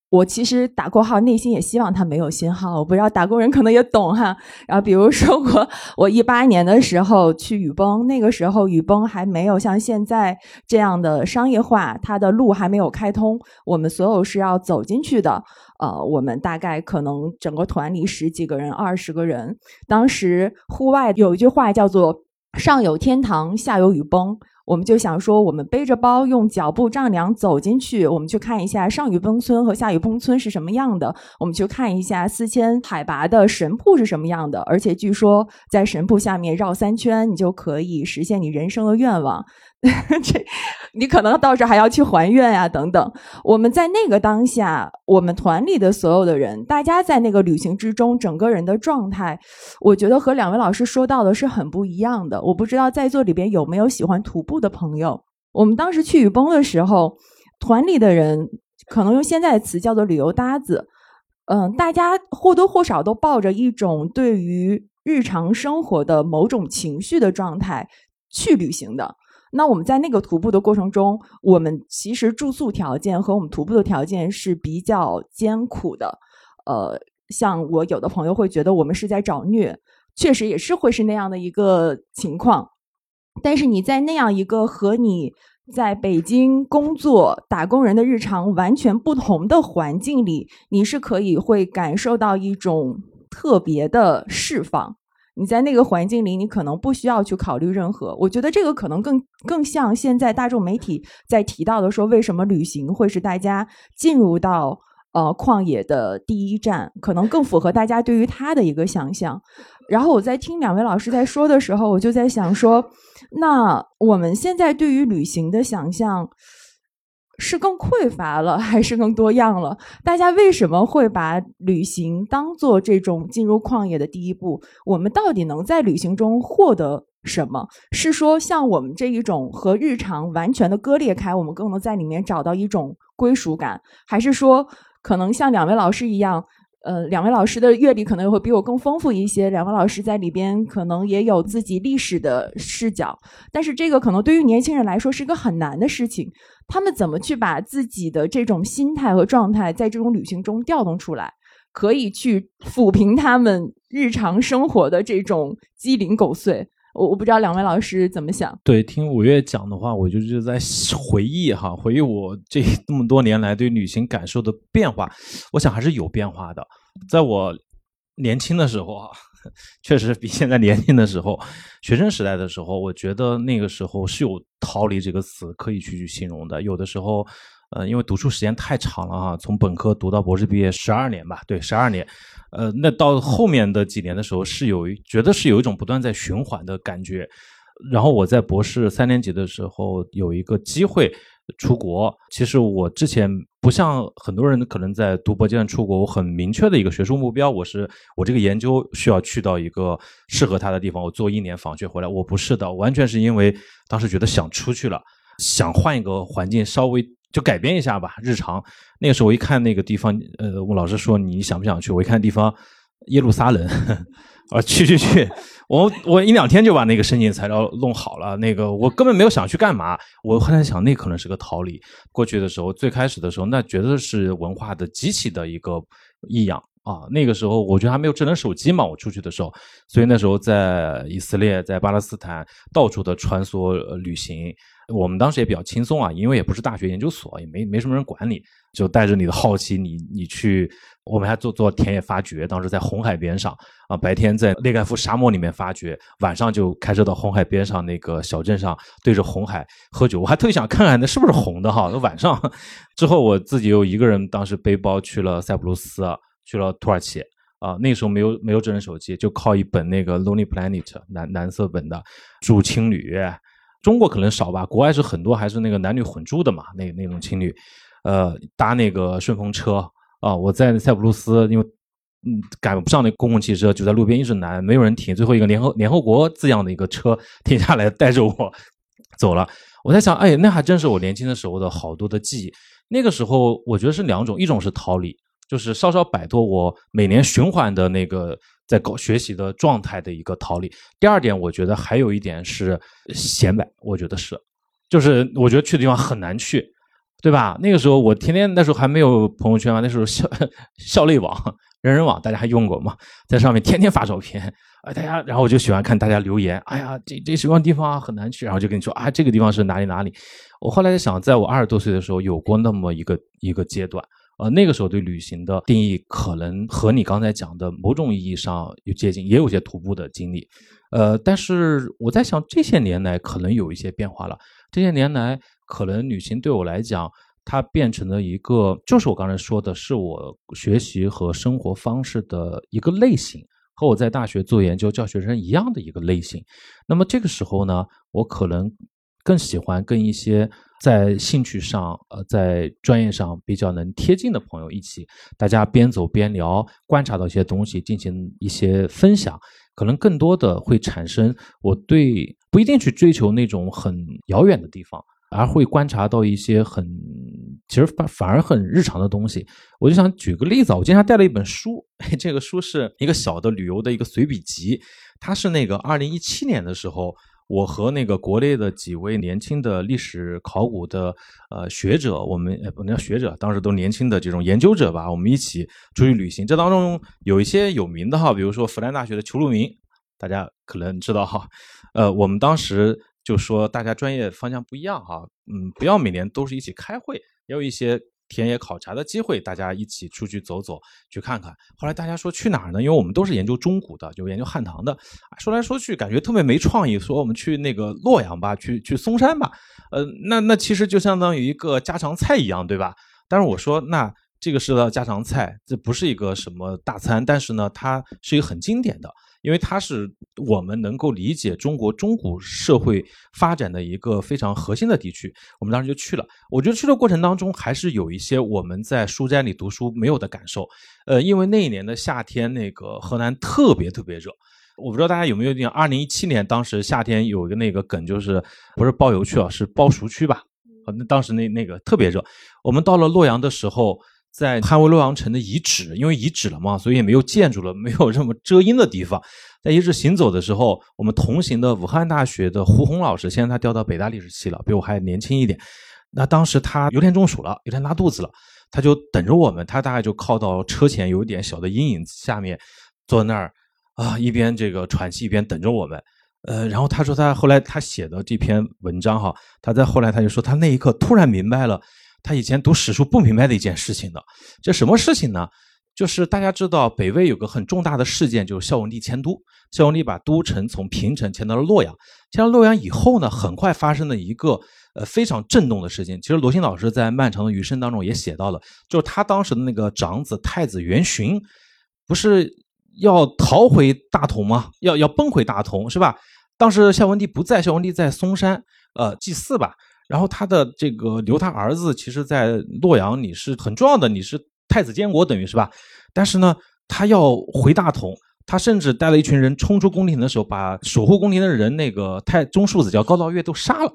我其实打括号，内心也希望它没有信号。我不知道打工人可能也懂哈。然后比如说我，我一八年的时候去雨崩，那个时候雨崩还没有像现在这样的商业化，它的路还没有开通，我们所有是要走进去的。呃，我们大概可能整个团里十几个人、二十个人。当时户外有一句话叫做。上有天堂，下有雨崩，我们就想说，我们背着包，用脚步丈量走进去，我们去看一下上雨崩村和下雨崩村是什么样的，我们去看一下四千海拔的神瀑是什么样的，而且据说在神瀑下面绕三圈，你就可以实现你人生的愿望。*laughs* 这，你可能到时候还要去还愿呀，等等。我们在那个当下，我们团里的所有的人，大家在那个旅行之中，整个人的状态，我觉得和两位老师说到的是很不一样的。我不知道在座里边有没有喜欢徒步的朋友。我们当时去雨崩的时候，团里的人可能用现在的词叫做旅游搭子，嗯，大家或多或少都抱着一种对于日常生活的某种情绪的状态去旅行的。那我们在那个徒步的过程中，我们其实住宿条件和我们徒步的条件是比较艰苦的。呃，像我有的朋友会觉得我们是在找虐，确实也是会是那样的一个情况。但是你在那样一个和你在北京工作打工人的日常完全不同的环境里，你是可以会感受到一种特别的释放。你在那个环境里，你可能不需要去考虑任何。我觉得这个可能更更像现在大众媒体在提到的，说为什么旅行会是大家进入到呃旷野的第一站，可能更符合大家对于它的一个想象。然后我在听两位老师在说的时候，我就在想说，那我们现在对于旅行的想象。是更匮乏了，还是更多样了？大家为什么会把旅行当做这种进入旷野的第一步？我们到底能在旅行中获得什么？是说像我们这一种和日常完全的割裂开，我们更能在里面找到一种归属感，还是说？可能像两位老师一样。呃，两位老师的阅历可能会比我更丰富一些。两位老师在里边可能也有自己历史的视角，但是这个可能对于年轻人来说是一个很难的事情。他们怎么去把自己的这种心态和状态在这种旅行中调动出来，可以去抚平他们日常生活的这种鸡零狗碎？我我不知道两位老师怎么想。对，听五月讲的话，我就是在回忆哈，回忆我这这么多年来对旅行感受的变化。我想还是有变化的。在我年轻的时候啊，确实比现在年轻的时候，学生时代的时候，我觉得那个时候是有“逃离”这个词可以去去形容的。有的时候，呃，因为读书时间太长了哈，从本科读到博士毕业十二年吧，对，十二年。呃，那到后面的几年的时候，是有觉得是有一种不断在循环的感觉。然后我在博士三年级的时候有一个机会出国。其实我之前不像很多人可能在读博阶段出国，我很明确的一个学术目标，我是我这个研究需要去到一个适合他的地方，我做一年访学回来。我不是的，完全是因为当时觉得想出去了，想换一个环境，稍微。就改变一下吧，日常。那个时候我一看那个地方，呃，我老师说你想不想去？我一看地方，耶路撒冷，啊，去去去！我我一两天就把那个申请材料弄好了。那个我根本没有想去干嘛。我后来想，那可能是个逃离。过去的时候，最开始的时候，那绝对是文化的极其的一个异样啊。那个时候我觉得还没有智能手机嘛，我出去的时候，所以那时候在以色列、在巴勒斯坦到处的穿梭旅行。我们当时也比较轻松啊，因为也不是大学研究所，也没没什么人管你，就带着你的好奇，你你去，我们还做做田野发掘，当时在红海边上啊，白天在内盖夫沙漠里面发掘，晚上就开车到红海边上那个小镇上，对着红海喝酒。我还特意想看看那是不是红的哈。那晚上之后，我自己又一个人，当时背包去了塞浦路斯，去了土耳其啊。那时候没有没有智能手机，就靠一本那个《Lonely Planet》蓝蓝色本的住青旅。中国可能少吧，国外是很多还是那个男女混住的嘛，那那种情侣，呃，搭那个顺风车啊。我在塞浦路斯，因为嗯赶不上那公共汽车，就在路边一直拦，没有人停。最后一个联合联合国字样的一个车停下来，带着我走了。我在想，哎，那还真是我年轻的时候的好多的记忆。那个时候我觉得是两种，一种是逃离，就是稍稍摆脱我每年循环的那个。在搞学习的状态的一个逃离。第二点，我觉得还有一点是显摆，我觉得是，就是我觉得去的地方很难去，对吧？那个时候我天天那时候还没有朋友圈啊，那时候校校内网、人人网大家还用过嘛，在上面天天发照片，哎，大家，然后我就喜欢看大家留言，哎呀，这这什么地方很难去，然后就跟你说啊，这个地方是哪里哪里。我后来在想，在我二十多岁的时候，有过那么一个一个阶段。呃，那个时候对旅行的定义可能和你刚才讲的某种意义上有接近，也有些徒步的经历。呃，但是我在想，这些年来可能有一些变化了。这些年来，可能旅行对我来讲，它变成了一个，就是我刚才说的，是我学习和生活方式的一个类型，和我在大学做研究教学生一样的一个类型。那么这个时候呢，我可能更喜欢跟一些。在兴趣上，呃，在专业上比较能贴近的朋友一起，大家边走边聊，观察到一些东西，进行一些分享，可能更多的会产生我对不一定去追求那种很遥远的地方，而会观察到一些很其实反反而很日常的东西。我就想举个例子啊，我今天带了一本书，*laughs* 这个书是一个小的旅游的一个随笔集，它是那个二零一七年的时候。我和那个国内的几位年轻的历史考古的呃学者，我们呃不能叫学者，当时都年轻的这种研究者吧，我们一起出去旅行。这当中有一些有名的哈，比如说复旦大学的裘路明，大家可能知道哈。呃，我们当时就说大家专业方向不一样哈，嗯，不要每年都是一起开会，也有一些。田野考察的机会，大家一起出去走走，去看看。后来大家说去哪儿呢？因为我们都是研究中古的，就研究汉唐的。说来说去，感觉特别没创意。说我们去那个洛阳吧，去去嵩山吧。呃，那那其实就相当于一个家常菜一样，对吧？但是我说，那这个是个家常菜，这不是一个什么大餐，但是呢，它是一个很经典的。因为它是我们能够理解中国中古社会发展的一个非常核心的地区，我们当时就去了。我觉得去的过程当中，还是有一些我们在书斋里读书没有的感受。呃，因为那一年的夏天，那个河南特别特别热。我不知道大家有没有印象，二零一七年当时夏天有一个那个梗，就是不是包邮区啊，是包熟区吧？那当时那那个特别热。我们到了洛阳的时候。在捍卫洛阳城的遗址，因为遗址了嘛，所以也没有建筑了，没有这么遮阴的地方。在遗址行走的时候，我们同行的武汉大学的胡红老师，现在他调到北大历史系了，比我还年轻一点。那当时他有点中暑了，有点拉肚子了，他就等着我们，他大概就靠到车前有一点小的阴影下面，坐那儿啊，一边这个喘气，一边等着我们。呃，然后他说他后来他写的这篇文章哈，他在后来他就说他那一刻突然明白了。他以前读史书不明白的一件事情的，这什么事情呢？就是大家知道北魏有个很重大的事件，就是孝文帝迁都。孝文帝把都城从平城迁到了洛阳。迁到洛阳以后呢，很快发生了一个呃非常震动的事情。其实罗新老师在《漫长的余生》当中也写到了，就是他当时的那个长子太子元询，不是要逃回大同吗？要要奔回大同是吧？当时孝文帝不在，孝文帝在嵩山呃祭祀吧。然后他的这个留他儿子，其实，在洛阳你是很重要的，你是太子监国，等于是吧？但是呢，他要回大同，他甚至带了一群人冲出宫廷的时候，把守护宫廷的人那个太中庶子叫高道岳都杀了。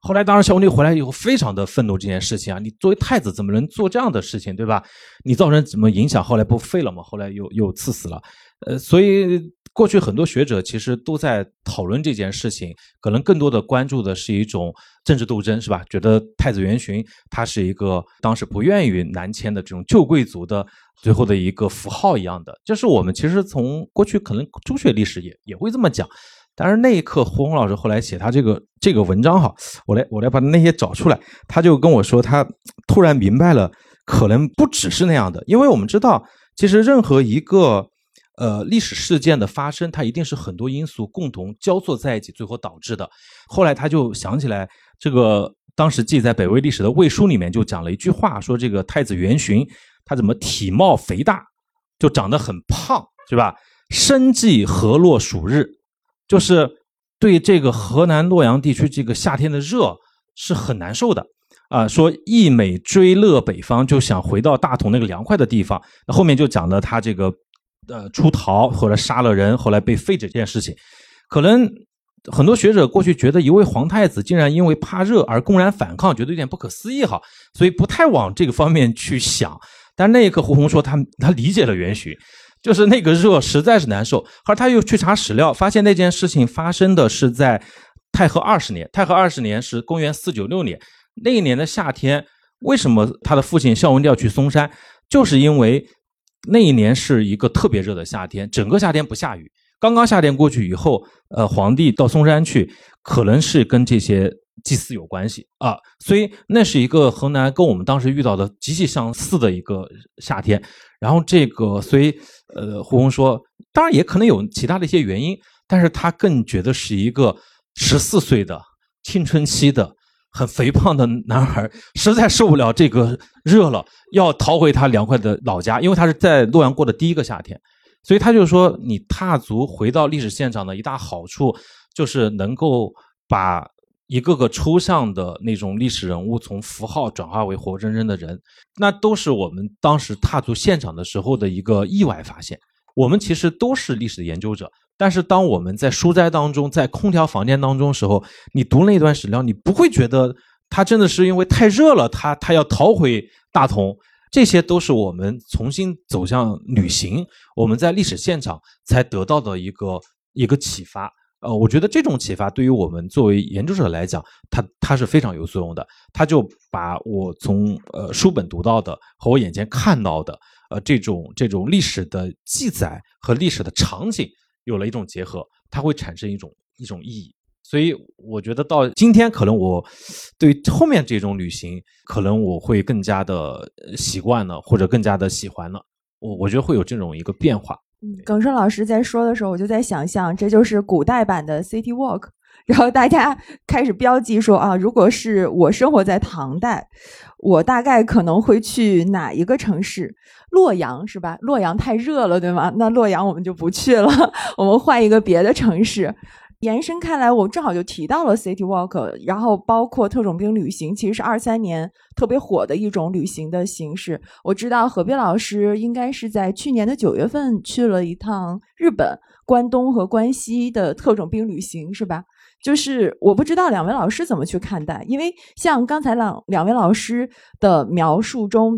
后来，当然孝文帝回来以后，非常的愤怒这件事情啊，你作为太子怎么能做这样的事情，对吧？你造成怎么影响？后来不废了吗？后来又又赐死了。呃，所以过去很多学者其实都在讨论这件事情，可能更多的关注的是一种政治斗争，是吧？觉得太子元询他是一个当时不愿意南迁的这种旧贵族的最后的一个符号一样的。这是我们其实从过去可能中学历史也也会这么讲，但是那一刻胡红老师后来写他这个这个文章哈，我来我来把那些找出来，他就跟我说他突然明白了，可能不只是那样的，因为我们知道其实任何一个。呃，历史事件的发生，它一定是很多因素共同交错在一起，最后导致的。后来他就想起来，这个当时记在北魏历史的魏书里面就讲了一句话，说这个太子元询他怎么体貌肥大，就长得很胖，是吧？生计河洛暑日，就是对这个河南洛阳地区这个夏天的热是很难受的啊。说一美追乐北方，就想回到大同那个凉快的地方。那后面就讲了他这个。呃，出逃后来杀了人，后来被废这件事情，可能很多学者过去觉得一位皇太子竟然因为怕热而公然反抗，觉得有点不可思议哈，所以不太往这个方面去想。但那一刻，胡红说他他理解了元勋，就是那个热实在是难受。后来他又去查史料，发现那件事情发生的是在太和二十年，太和二十年是公元四九六年那一年的夏天。为什么他的父亲孝文帝要去嵩山？就是因为。那一年是一个特别热的夏天，整个夏天不下雨。刚刚夏天过去以后，呃，皇帝到嵩山去，可能是跟这些祭祀有关系啊。所以那是一个河南跟我们当时遇到的极其相似的一个夏天。然后这个，所以呃，胡红说，当然也可能有其他的一些原因，但是他更觉得是一个十四岁的青春期的。很肥胖的男孩实在受不了这个热了，要逃回他凉快的老家，因为他是在洛阳过的第一个夏天，所以他就说：“你踏足回到历史现场的一大好处，就是能够把一个个抽象的那种历史人物从符号转化为活生生的人，那都是我们当时踏足现场的时候的一个意外发现。我们其实都是历史的研究者。”但是当我们在书斋当中，在空调房间当中时候，你读那段史料，你不会觉得他真的是因为太热了，他他要逃回大同。这些都是我们重新走向旅行，我们在历史现场才得到的一个一个启发。呃，我觉得这种启发对于我们作为研究者来讲，它它是非常有作用的。他就把我从呃书本读到的和我眼前看到的呃这种这种历史的记载和历史的场景。有了一种结合，它会产生一种一种意义，所以我觉得到今天，可能我对后面这种旅行，可能我会更加的习惯了，或者更加的喜欢了。我我觉得会有这种一个变化。耿顺老师在说的时候，我就在想象，这就是古代版的 City Walk。然后大家开始标记说啊，如果是我生活在唐代，我大概可能会去哪一个城市？洛阳是吧？洛阳太热了，对吗？那洛阳我们就不去了，*laughs* 我们换一个别的城市。延伸开来，我正好就提到了 City Walk，然后包括特种兵旅行，其实是二三年特别火的一种旅行的形式。我知道何斌老师应该是在去年的九月份去了一趟日本关东和关西的特种兵旅行，是吧？就是我不知道两位老师怎么去看待，因为像刚才两两位老师的描述中，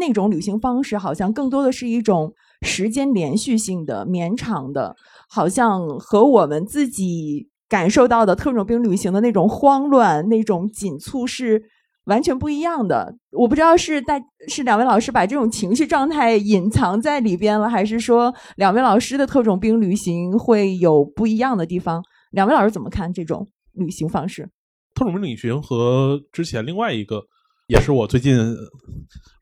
那种旅行方式好像更多的是一种时间连续性的、绵长的，好像和我们自己感受到的特种兵旅行的那种慌乱、那种紧促是完全不一样的。我不知道是大是两位老师把这种情绪状态隐藏在里边了，还是说两位老师的特种兵旅行会有不一样的地方？两位老师怎么看这种旅行方式？特种兵旅行和之前另外一个，也是我最近，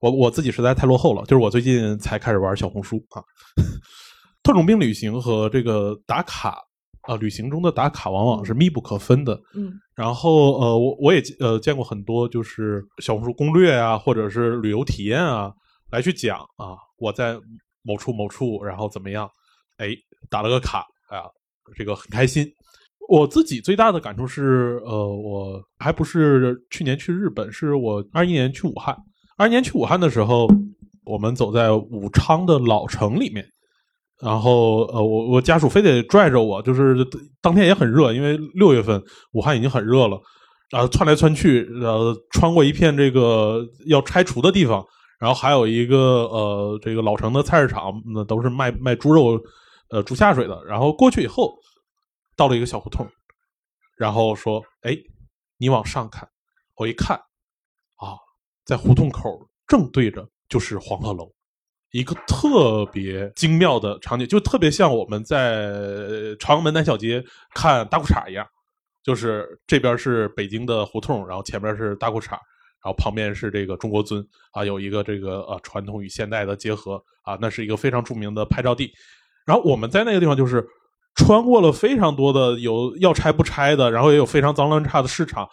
我我自己实在太落后了，就是我最近才开始玩小红书啊。*laughs* 特种兵旅行和这个打卡啊，旅行中的打卡往往是密不可分的。嗯，然后呃，我我也呃见过很多就是小红书攻略啊，或者是旅游体验啊，来去讲啊，我在某处某处，然后怎么样，哎，打了个卡，啊，这个很开心。我自己最大的感触是，呃，我还不是去年去日本，是我二一年去武汉。二一年去武汉的时候，我们走在武昌的老城里面，然后呃，我我家属非得拽着我，就是当天也很热，因为六月份武汉已经很热了，然后窜来窜去，呃，穿过一片这个要拆除的地方，然后还有一个呃，这个老城的菜市场，那都是卖卖猪肉、呃猪下水的，然后过去以后。到了一个小胡同，然后说：“哎，你往上看。”我一看，啊，在胡同口正对着就是黄鹤楼，一个特别精妙的场景，就特别像我们在朝阳门南小街看大裤衩一样，就是这边是北京的胡同，然后前面是大裤衩，然后旁边是这个中国尊啊，有一个这个呃传统与现代的结合啊，那是一个非常著名的拍照地。然后我们在那个地方就是。穿过了非常多的有要拆不拆的，然后也有非常脏乱差的市场，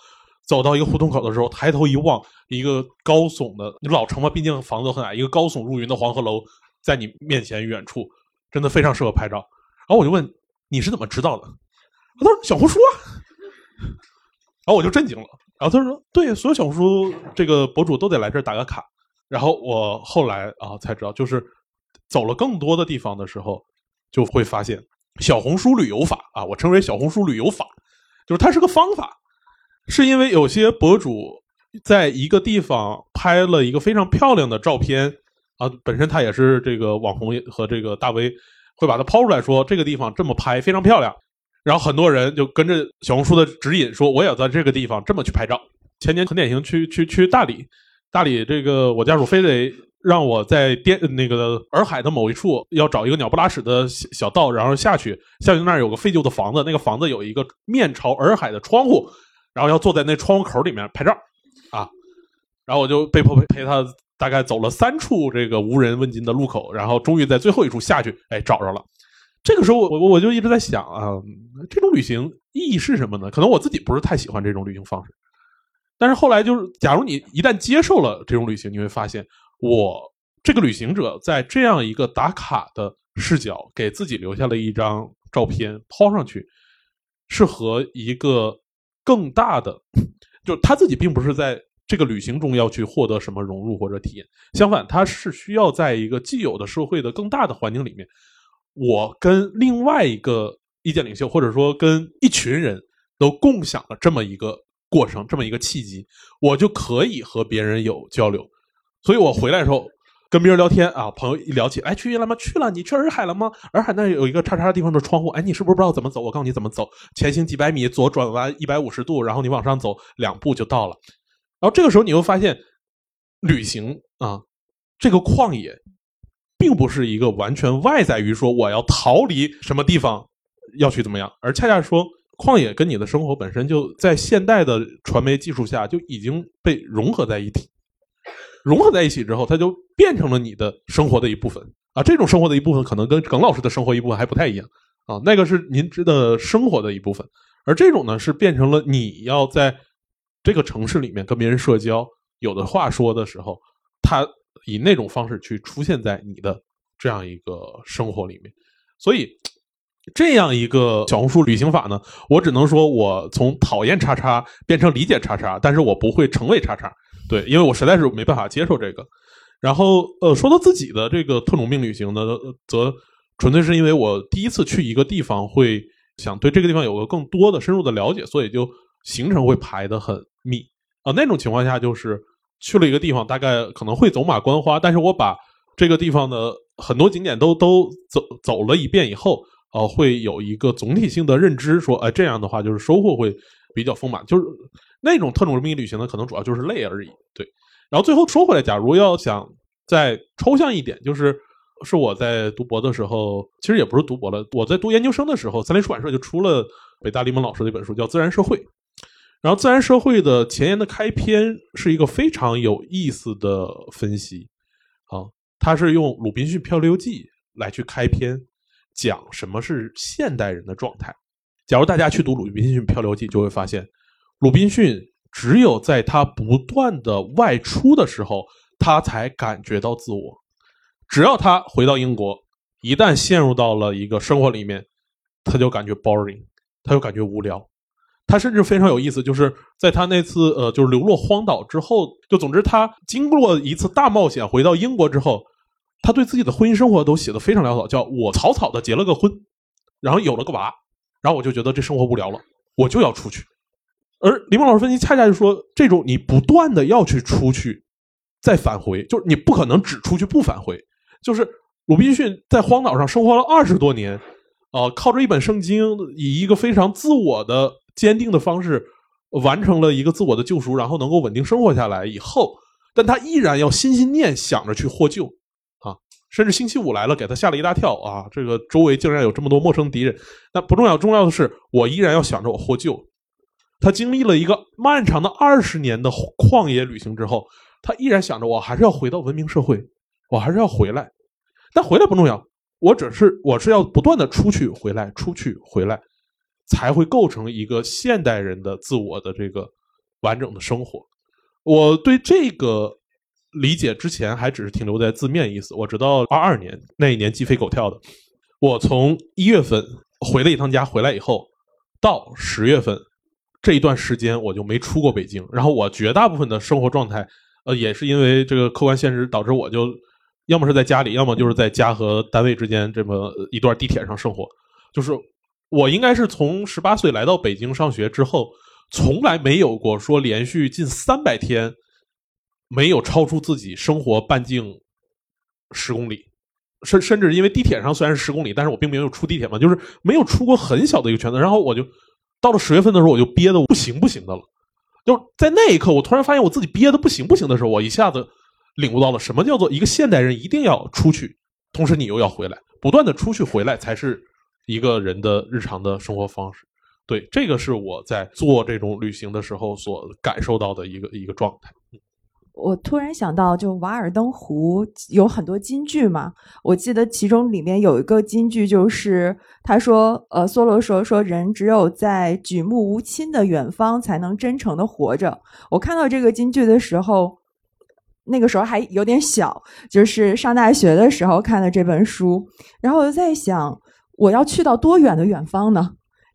走到一个胡同口的时候，抬头一望，一个高耸的老城嘛，毕竟房子很矮，一个高耸入云的黄鹤楼在你面前远处，真的非常适合拍照。然后我就问你是怎么知道的？他说小红书啊。然后我就震惊了。然后他说对，所有小红书这个博主都得来这儿打个卡。然后我后来啊才知道，就是走了更多的地方的时候，就会发现。小红书旅游法啊，我称为小红书旅游法，就是它是个方法，是因为有些博主在一个地方拍了一个非常漂亮的照片啊，本身他也是这个网红和这个大 V，会把它抛出来说这个地方这么拍非常漂亮，然后很多人就跟着小红书的指引说，我也在这个地方这么去拍照。前年很典型，去去去大理，大理这个我家属非得。让我在滇那个洱海的某一处要找一个鸟不拉屎的小道，然后下去，下去那儿有个废旧的房子，那个房子有一个面朝洱海的窗户，然后要坐在那窗户口里面拍照，啊，然后我就被迫陪陪他大概走了三处这个无人问津的路口，然后终于在最后一处下去，哎，找着了。这个时候我我就一直在想啊，这种旅行意义是什么呢？可能我自己不是太喜欢这种旅行方式，但是后来就是，假如你一旦接受了这种旅行，你会发现。我这个旅行者在这样一个打卡的视角，给自己留下了一张照片，抛上去，是和一个更大的，就他自己并不是在这个旅行中要去获得什么融入或者体验，相反，他是需要在一个既有的社会的更大的环境里面，我跟另外一个意见领袖，或者说跟一群人都共享了这么一个过程，这么一个契机，我就可以和别人有交流。所以我回来的时候，跟别人聊天啊，朋友一聊起，哎，去云南吗？去了。你去洱海了吗？洱海那有一个叉叉地方的窗户，哎，你是不是不知道怎么走？我告诉你怎么走，前行几百米，左转弯一百五十度，然后你往上走两步就到了。然后这个时候你会发现，旅行啊，这个旷野，并不是一个完全外在于说我要逃离什么地方要去怎么样，而恰恰说旷野跟你的生活本身就在现代的传媒技术下就已经被融合在一起。融合在一起之后，它就变成了你的生活的一部分啊！这种生活的一部分，可能跟耿老师的生活一部分还不太一样啊。那个是您知的生活的一部分，而这种呢，是变成了你要在这个城市里面跟别人社交，有的话说的时候，他以那种方式去出现在你的这样一个生活里面。所以，这样一个小红书旅行法呢，我只能说我从讨厌叉叉变成理解叉叉，但是我不会成为叉叉。对，因为我实在是没办法接受这个。然后，呃，说到自己的这个特种兵旅行呢，则纯粹是因为我第一次去一个地方，会想对这个地方有个更多的深入的了解，所以就行程会排的很密啊。那种情况下，就是去了一个地方，大概可能会走马观花，但是我把这个地方的很多景点都都走走了一遍以后，呃，会有一个总体性的认知，说，哎，这样的话就是收获会比较丰满。就是那种特种兵旅行呢，可能主要就是累而已。对，然后最后说回来，假如要想再抽象一点，就是是我在读博的时候，其实也不是读博了，我在读研究生的时候，三联出版社就出了北大李猛老师的一本书，叫《自然社会》。然后，自然社会的前言的开篇是一个非常有意思的分析，啊，它是用《鲁滨逊漂流记》来去开篇，讲什么是现代人的状态。假如大家去读《鲁滨逊漂流记》，就会发现，鲁滨逊只有在他不断的外出的时候，他才感觉到自我。只要他回到英国，一旦陷入到了一个生活里面，他就感觉 boring，他就感觉无聊。他甚至非常有意思，就是在他那次呃，就是流落荒岛之后，就总之他经过一次大冒险回到英国之后，他对自己的婚姻生活都写的非常潦草，叫我草草的结了个婚，然后有了个娃，然后我就觉得这生活无聊了，我就要出去。而李梦老师分析恰恰就说，这种你不断的要去出去，再返回，就是你不可能只出去不返回。就是鲁滨逊在荒岛上生活了二十多年，呃，靠着一本圣经，以一个非常自我的。坚定的方式完成了一个自我的救赎，然后能够稳定生活下来以后，但他依然要心心念想着去获救啊！甚至星期五来了，给他吓了一大跳啊！这个周围竟然有这么多陌生敌人，那不重要，重要的是我依然要想着我获救。他经历了一个漫长的二十年的旷野旅行之后，他依然想着我还是要回到文明社会，我还是要回来。但回来不重要，我只是我是要不断的出去回来，出去回来。才会构成一个现代人的自我的这个完整的生活。我对这个理解之前还只是停留在字面意思。我直到二二年那一年鸡飞狗跳的，我从一月份回了一趟家，回来以后到十月份这一段时间我就没出过北京。然后我绝大部分的生活状态，呃，也是因为这个客观现实导致我就要么是在家里，要么就是在家和单位之间这么一段地铁上生活，就是。我应该是从十八岁来到北京上学之后，从来没有过说连续近三百天没有超出自己生活半径十公里，甚甚至因为地铁上虽然是十公里，但是我并没有出地铁嘛，就是没有出过很小的一个圈子。然后我就到了十月份的时候，我就憋的不行不行的了。就在那一刻，我突然发现我自己憋的不行不行的时候，我一下子领悟到了什么叫做一个现代人一定要出去，同时你又要回来，不断的出去回来才是。一个人的日常的生活方式，对这个是我在做这种旅行的时候所感受到的一个一个状态。我突然想到，就《瓦尔登湖》有很多金句嘛，我记得其中里面有一个金句，就是他说：“呃，梭罗说说人只有在举目无亲的远方才能真诚的活着。”我看到这个金句的时候，那个时候还有点小，就是上大学的时候看的这本书，然后我就在想。我要去到多远的远方呢？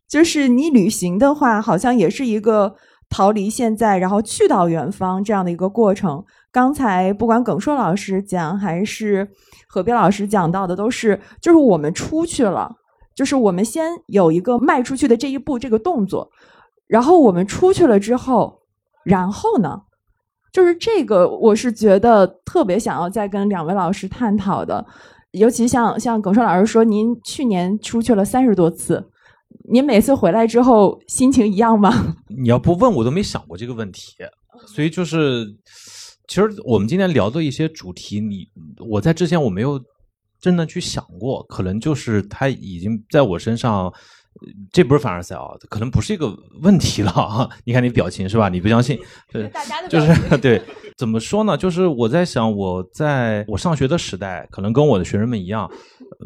就是你旅行的话，好像也是一个逃离现在，然后去到远方这样的一个过程。刚才不管耿硕老师讲，还是何冰老师讲到的，都是就是我们出去了，就是我们先有一个迈出去的这一步这个动作，然后我们出去了之后，然后呢，就是这个，我是觉得特别想要再跟两位老师探讨的。尤其像像耿硕老师说，您去年出去了三十多次，您每次回来之后心情一样吗？你要不问我都没想过这个问题，所以就是，其实我们今天聊的一些主题，你我在之前我没有真的去想过，可能就是他已经在我身上，这不是凡尔赛啊，可能不是一个问题了啊。*laughs* 你看你表情是吧？你不相信？对，就是 *laughs* 对。怎么说呢？就是我在想，我在我上学的时代，可能跟我的学生们一样，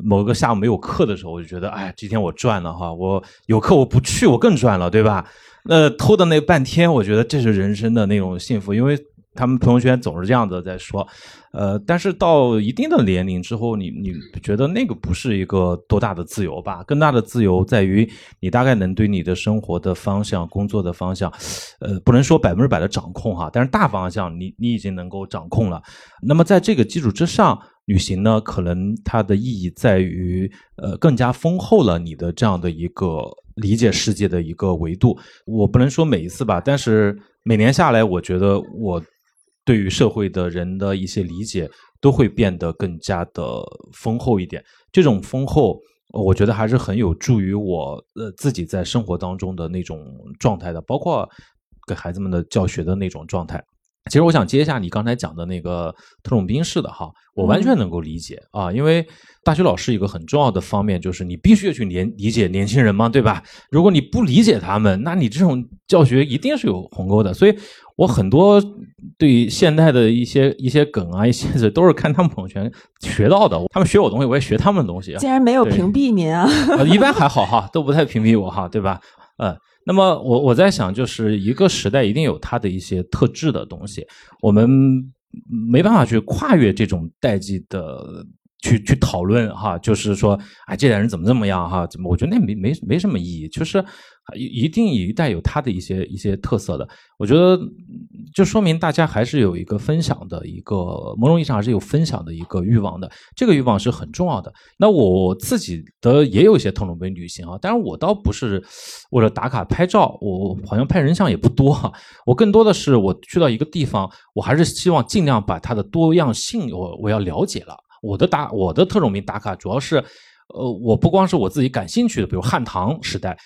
某个下午没有课的时候，我就觉得，哎，今天我赚了哈！我有课我不去，我更赚了，对吧？那偷的那半天，我觉得这是人生的那种幸福，因为。他们朋友圈总是这样子在说，呃，但是到一定的年龄之后，你你觉得那个不是一个多大的自由吧？更大的自由在于你大概能对你的生活的方向、工作的方向，呃，不能说百分之百的掌控哈，但是大方向你你已经能够掌控了。那么在这个基础之上，旅行呢，可能它的意义在于，呃，更加丰厚了你的这样的一个理解世界的一个维度。我不能说每一次吧，但是每年下来，我觉得我。对于社会的人的一些理解都会变得更加的丰厚一点。这种丰厚，我觉得还是很有助于我呃自己在生活当中的那种状态的，包括给孩子们的教学的那种状态。其实我想接一下你刚才讲的那个特种兵式的哈，我完全能够理解啊，因为大学老师一个很重要的方面就是你必须要去年理解年轻人嘛，对吧？如果你不理解他们，那你这种教学一定是有鸿沟的。所以我很多对现代的一些一些梗啊，一些这都是看他们朋友圈学到的。他们学我东西，我也学他们的东西。竟然没有屏蔽您啊？一般还好哈，都不太屏蔽我哈，对吧？嗯。那么我我在想，就是一个时代一定有它的一些特质的东西，我们没办法去跨越这种代际的去去讨论哈，就是说，啊，这代人怎么怎么样哈？怎么？我觉得那没没没什么意义，就是。一一定一代有它的一些一些特色的，我觉得就说明大家还是有一个分享的一个某种意义上还是有分享的一个欲望的，这个欲望是很重要的。那我自己的也有一些特种兵旅行啊，但是我倒不是为了打卡拍照，我好像拍人像也不多哈。我更多的是我去到一个地方，我还是希望尽量把它的多样性我我要了解了。我的打我的特种兵打卡主要是，呃，我不光是我自己感兴趣的，比如汉唐时代。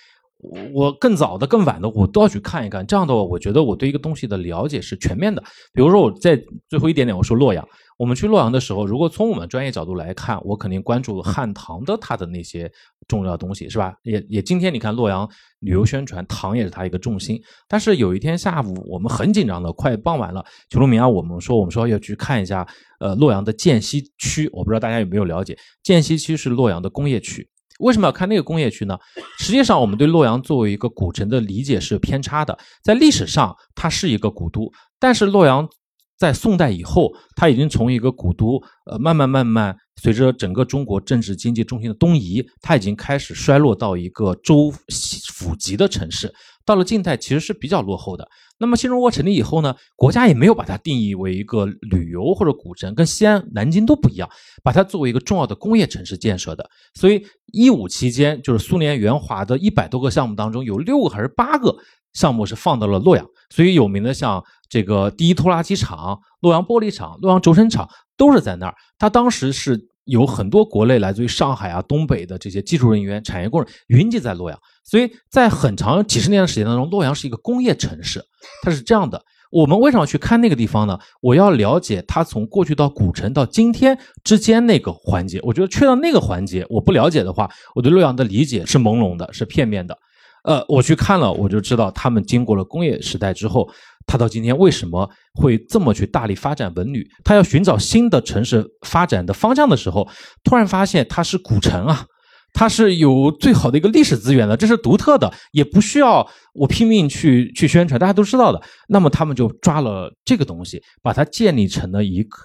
我更早的、更晚的，我都要去看一看。这样的话，我觉得我对一个东西的了解是全面的。比如说，我在最后一点点，我说洛阳。我们去洛阳的时候，如果从我们专业角度来看，我肯定关注汉唐的它的那些重要东西，是吧？也也，今天你看洛阳旅游宣传，唐也是它一个重心。但是有一天下午，我们很紧张的，快傍晚了，求路明啊，我们说我们说要去看一下，呃，洛阳的涧西区。我不知道大家有没有了解，涧西区是洛阳的工业区。为什么要看那个工业区呢？实际上，我们对洛阳作为一个古城的理解是有偏差的。在历史上，它是一个古都，但是洛阳在宋代以后，它已经从一个古都，呃，慢慢慢慢随着整个中国政治经济中心的东移，它已经开始衰落到一个州府级的城市。到了近代，其实是比较落后的。那么新中国成立以后呢，国家也没有把它定义为一个旅游或者古城，跟西安、南京都不一样，把它作为一个重要的工业城市建设的。所以一五期间，就是苏联援华的一百多个项目当中，有六个还是八个项目是放到了洛阳。所以有名的像这个第一拖拉机厂、洛阳玻璃厂、洛阳轴承厂都是在那儿。它当时是有很多国内来自于上海啊、东北的这些技术人员、产业工人云集在洛阳。所以在很长几十年的时间当中，洛阳是一个工业城市，它是这样的。我们为什么去看那个地方呢？我要了解它从过去到古城到今天之间那个环节。我觉得去到那个环节，我不了解的话，我对洛阳的理解是朦胧的，是片面的。呃，我去看了，我就知道他们经过了工业时代之后，他到今天为什么会这么去大力发展文旅？他要寻找新的城市发展的方向的时候，突然发现它是古城啊。它是有最好的一个历史资源的，这是独特的，也不需要我拼命去去宣传，大家都知道的。那么他们就抓了这个东西，把它建立成了一个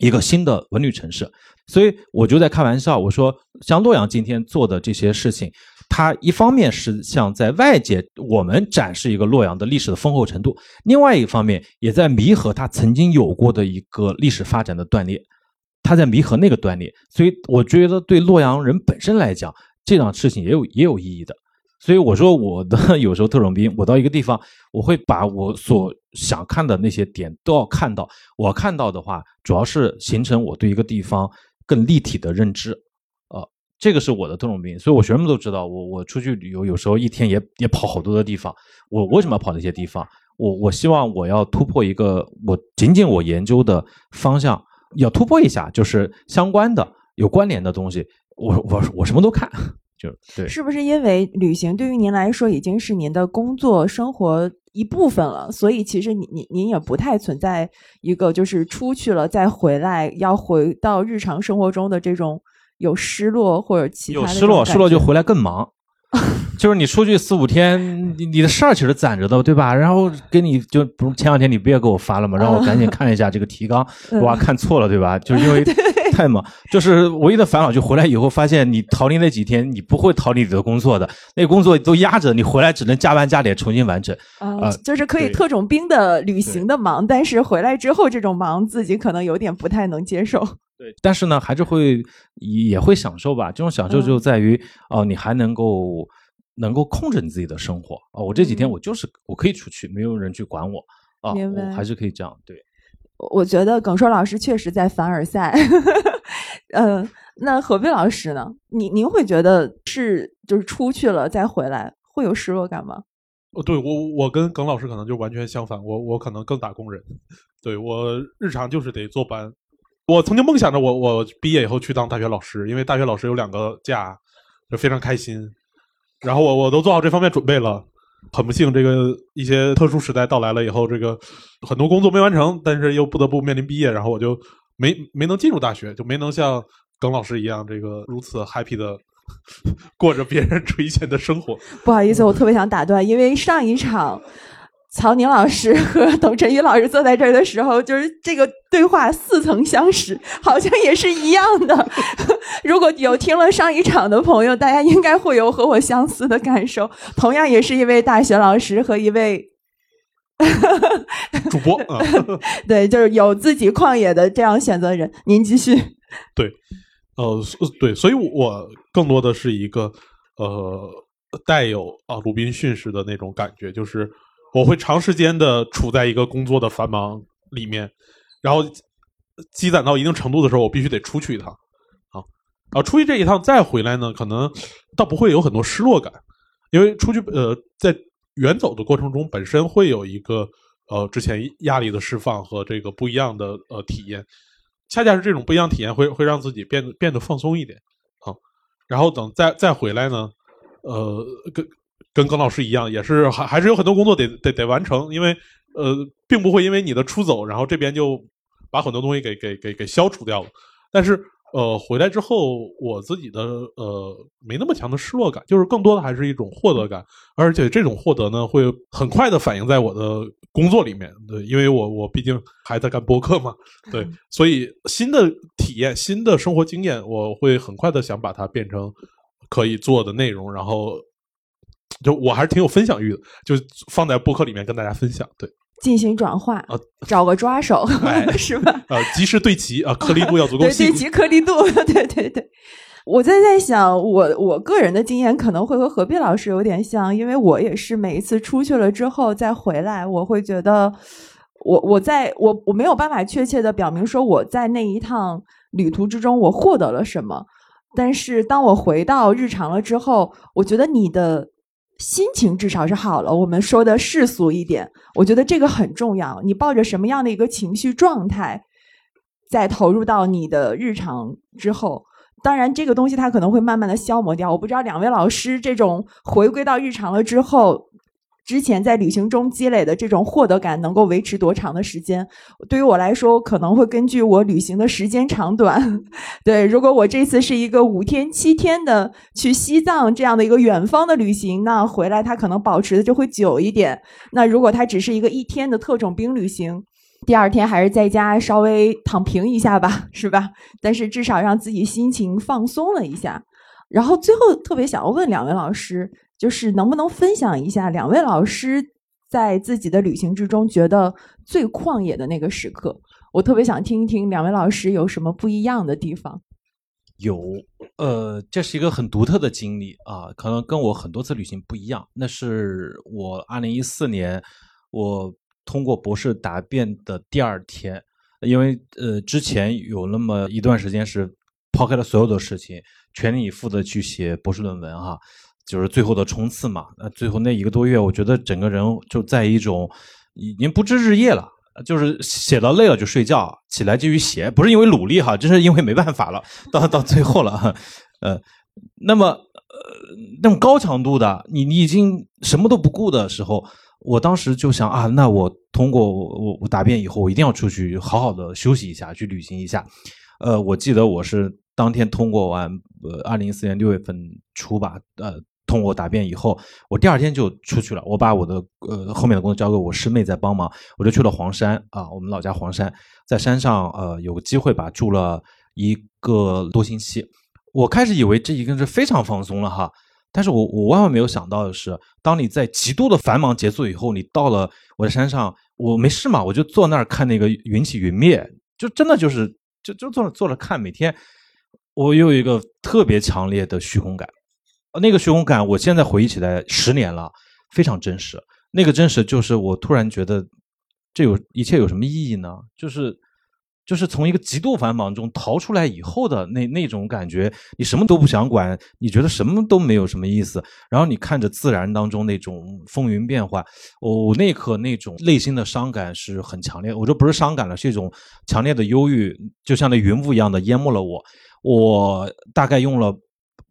一个新的文旅城市。所以我就在开玩笑，我说像洛阳今天做的这些事情，它一方面是像在外界我们展示一个洛阳的历史的丰厚程度，另外一方面也在弥合它曾经有过的一个历史发展的断裂。他在弥合那个断裂，所以我觉得对洛阳人本身来讲，这样事情也有也有意义的。所以我说我的有时候特种兵，我到一个地方，我会把我所想看的那些点都要看到。我看到的话，主要是形成我对一个地方更立体的认知。这个是我的特种兵，所以我学生们都知道，我我出去旅游，有时候一天也也跑好多的地方。我为什么要跑那些地方？我我希望我要突破一个我仅仅我研究的方向。要突破一下，就是相关的、有关联的东西，我我我什么都看，就对。是不是因为旅行对于您来说已经是您的工作生活一部分了，所以其实您您您也不太存在一个就是出去了再回来要回到日常生活中的这种有失落或者其他有失落，失落就回来更忙。*laughs* 就是你出去四五天，你你的事儿其实攒着的，对吧？然后给你就不是前两天你不也给我发了吗？让我赶紧 *laughs* 看一下这个提纲，哇，看错了，对吧？就是因为 *laughs* 太忙，就是唯一的烦恼就回来以后发现你逃离那几天，你不会逃离你的工作的，那个工作都压着你，回来只能加班加点重新完成。啊，就是可以特种兵的旅行的忙，但是回来之后这种忙自己可能有点不太能接受。对，但是呢，还是会也会享受吧。这种享受就在于哦，你还能够。能够控制你自己的生活啊！我这几天我就是我可以出去，没有人去管我啊，我还是可以这样。对，我觉得耿硕老师确实在凡尔赛。*laughs* 嗯，那何必老师呢？您您会觉得是就是出去了再回来会有失落感吗？呃，对我我跟耿老师可能就完全相反，我我可能更打工人，对我日常就是得坐班。我曾经梦想着我我毕业以后去当大学老师，因为大学老师有两个假，就非常开心。然后我我都做好这方面准备了，很不幸这个一些特殊时代到来了以后，这个很多工作没完成，但是又不得不面临毕业，然后我就没没能进入大学，就没能像耿老师一样这个如此 happy 的。*laughs* 过着别人 *laughs* 垂涎的生活。不好意思，我特别想打断，因为上一场曹宁老师和董晨宇老师坐在这儿的时候，就是这个对话似曾相识，好像也是一样的。*laughs* 如果有听了上一场的朋友，大家应该会有和我相似的感受。同样也是一位大学老师和一位 *laughs* 主播 *laughs* 啊，对，就是有自己旷野的这样选择人。您继续。对。呃，对，所以我更多的是一个呃带有啊鲁滨逊式的那种感觉，就是我会长时间的处在一个工作的繁忙里面，然后积攒到一定程度的时候，我必须得出去一趟啊啊，出去这一趟再回来呢，可能倒不会有很多失落感，因为出去呃在远走的过程中本身会有一个呃之前压力的释放和这个不一样的呃体验。恰恰是这种不一样体验，会会让自己变得变得放松一点，啊，然后等再再回来呢，呃，跟跟耿老师一样，也是还还是有很多工作得得得完成，因为呃，并不会因为你的出走，然后这边就把很多东西给给给给消除掉了，但是。呃，回来之后，我自己的呃没那么强的失落感，就是更多的还是一种获得感，而且这种获得呢，会很快的反映在我的工作里面。对，因为我我毕竟还在干播客嘛，对，*laughs* 所以新的体验、新的生活经验，我会很快的想把它变成可以做的内容，然后就我还是挺有分享欲的，就放在播客里面跟大家分享。对。进行转化，找个抓手，*laughs* 是吧？*laughs* 呃，及时对齐啊，颗粒度要足够细。对齐颗粒度，*laughs* 对对对。我在在想，我我个人的经验可能会和何必老师有点像，因为我也是每一次出去了之后再回来，我会觉得，我我在我我没有办法确切的表明说我在那一趟旅途之中我获得了什么，但是当我回到日常了之后，我觉得你的。心情至少是好了。我们说的世俗一点，我觉得这个很重要。你抱着什么样的一个情绪状态，在投入到你的日常之后，当然这个东西它可能会慢慢的消磨掉。我不知道两位老师这种回归到日常了之后。之前在旅行中积累的这种获得感能够维持多长的时间？对于我来说，可能会根据我旅行的时间长短。*laughs* 对，如果我这次是一个五天七天的去西藏这样的一个远方的旅行，那回来它可能保持的就会久一点。那如果它只是一个一天的特种兵旅行，第二天还是在家稍微躺平一下吧，*laughs* 是吧？但是至少让自己心情放松了一下。然后最后特别想要问两位老师。就是能不能分享一下两位老师在自己的旅行之中觉得最旷野的那个时刻？我特别想听一听两位老师有什么不一样的地方。有，呃，这是一个很独特的经历啊，可能跟我很多次旅行不一样。那是我二零一四年我通过博士答辩的第二天，因为呃之前有那么一段时间是抛开了所有的事情，全力以赴的去写博士论文哈。就是最后的冲刺嘛，那最后那一个多月，我觉得整个人就在一种已经不知日夜了，就是写到累了就睡觉，起来继续写，不是因为努力哈，真是因为没办法了，到到最后了，呃，那么呃那种高强度的，你你已经什么都不顾的时候，我当时就想啊，那我通过我我答辩以后，我一定要出去好好的休息一下，去旅行一下，呃，我记得我是当天通过完，呃，二零一四年六月份初吧，呃。通过答辩以后，我第二天就出去了。我把我的呃后面的工作交给我师妹在帮忙，我就去了黄山啊，我们老家黄山，在山上呃有个机会吧，住了一个多星期。我开始以为这已经是非常放松了哈，但是我我万万没有想到的是，当你在极度的繁忙结束以后，你到了我在山上，我没事嘛，我就坐那儿看那个云起云灭，就真的就是就就坐坐着看，每天我有一个特别强烈的虚空感。那个虚空感，我现在回忆起来，十年了，非常真实。那个真实就是我突然觉得，这有一切有什么意义呢？就是就是从一个极度繁忙中逃出来以后的那那种感觉，你什么都不想管，你觉得什么都没有什么意思，然后你看着自然当中那种风云变幻，我那一刻那种内心的伤感是很强烈，我说不是伤感了，是一种强烈的忧郁，就像那云雾一样的淹没了我。我大概用了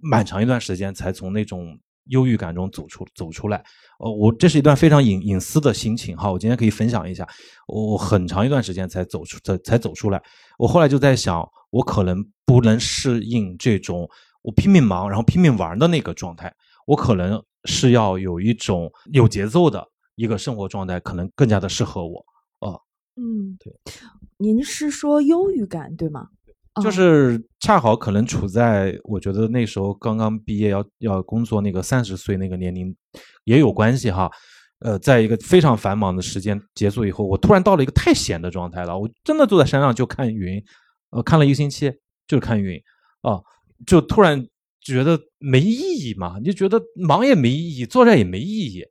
蛮长一段时间才从那种忧郁感中走出走出来。呃，我这是一段非常隐隐私的心情哈，我今天可以分享一下。我很长一段时间才走出才才走出来。我后来就在想，我可能不能适应这种我拼命忙然后拼命玩的那个状态，我可能是要有一种有节奏的一个生活状态，可能更加的适合我。呃，嗯，对。您是说忧郁感对吗？就是恰好可能处在我觉得那时候刚刚毕业要要工作那个三十岁那个年龄也有关系哈，呃，在一个非常繁忙的时间结束以后，我突然到了一个太闲的状态了，我真的坐在山上就看云，呃，看了一个星期就是看云，啊，就突然觉得没意义嘛，你就觉得忙也没意义，坐着也没意义，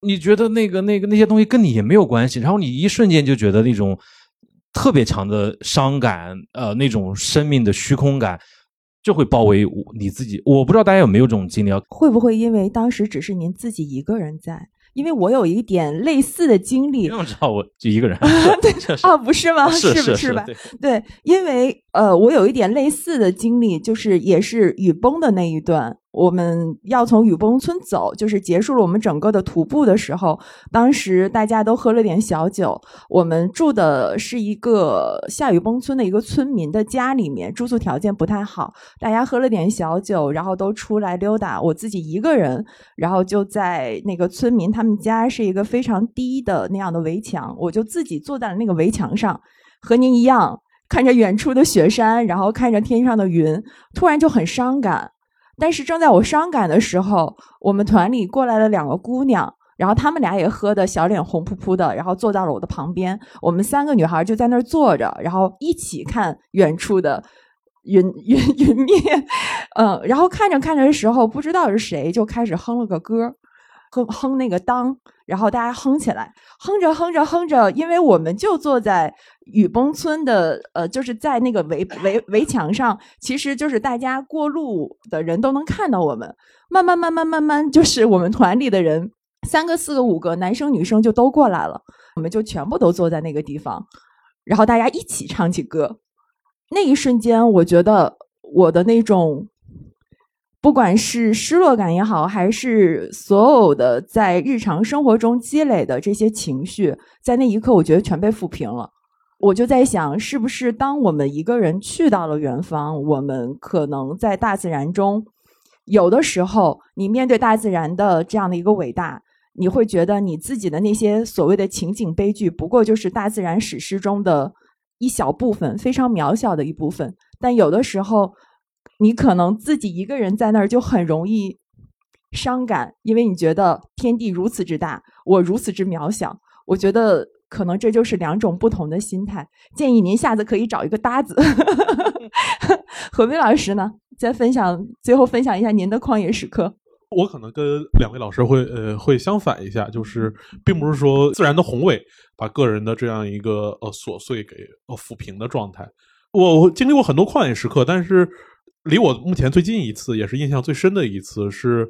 你觉得那个那个那些东西跟你也没有关系，然后你一瞬间就觉得那种。特别强的伤感，呃，那种生命的虚空感就会包围你自己。我不知道大家有没有这种经历啊？会不会因为当时只是您自己一个人在？因为我有一点类似的经历，不用知道我就一个人，*laughs* 对，啊，不是吗？*laughs* 是不是吧？对，因为呃，我有一点类似的经历，就是也是雨崩的那一段。我们要从雨崩村走，就是结束了我们整个的徒步的时候，当时大家都喝了点小酒。我们住的是一个下雨崩村的一个村民的家里面，住宿条件不太好。大家喝了点小酒，然后都出来溜达。我自己一个人，然后就在那个村民他们家是一个非常低的那样的围墙，我就自己坐在了那个围墙上，和您一样看着远处的雪山，然后看着天上的云，突然就很伤感。但是正在我伤感的时候，我们团里过来了两个姑娘，然后她们俩也喝的小脸红扑扑的，然后坐到了我的旁边。我们三个女孩就在那儿坐着，然后一起看远处的云云云面，嗯，然后看着看着的时候，不知道是谁就开始哼了个歌。哼哼那个当，然后大家哼起来，哼着哼着哼着，因为我们就坐在雨崩村的，呃，就是在那个围围围墙上，其实就是大家过路的人都能看到我们。慢慢慢慢慢慢，就是我们团里的人，三个、四个、五个，男生女生就都过来了，我们就全部都坐在那个地方，然后大家一起唱起歌。那一瞬间，我觉得我的那种。不管是失落感也好，还是所有的在日常生活中积累的这些情绪，在那一刻，我觉得全被抚平了。我就在想，是不是当我们一个人去到了远方，我们可能在大自然中，有的时候，你面对大自然的这样的一个伟大，你会觉得你自己的那些所谓的情景悲剧，不过就是大自然史诗中的一小部分，非常渺小的一部分。但有的时候，你可能自己一个人在那儿就很容易伤感，因为你觉得天地如此之大，我如此之渺小。我觉得可能这就是两种不同的心态。建议您下次可以找一个搭子。*laughs* 何冰老师呢？再分享最后分享一下您的旷野时刻。我可能跟两位老师会呃会相反一下，就是并不是说自然的宏伟把个人的这样一个呃琐碎给呃抚平的状态。我经历过很多旷野时刻，但是。离我目前最近一次，也是印象最深的一次，是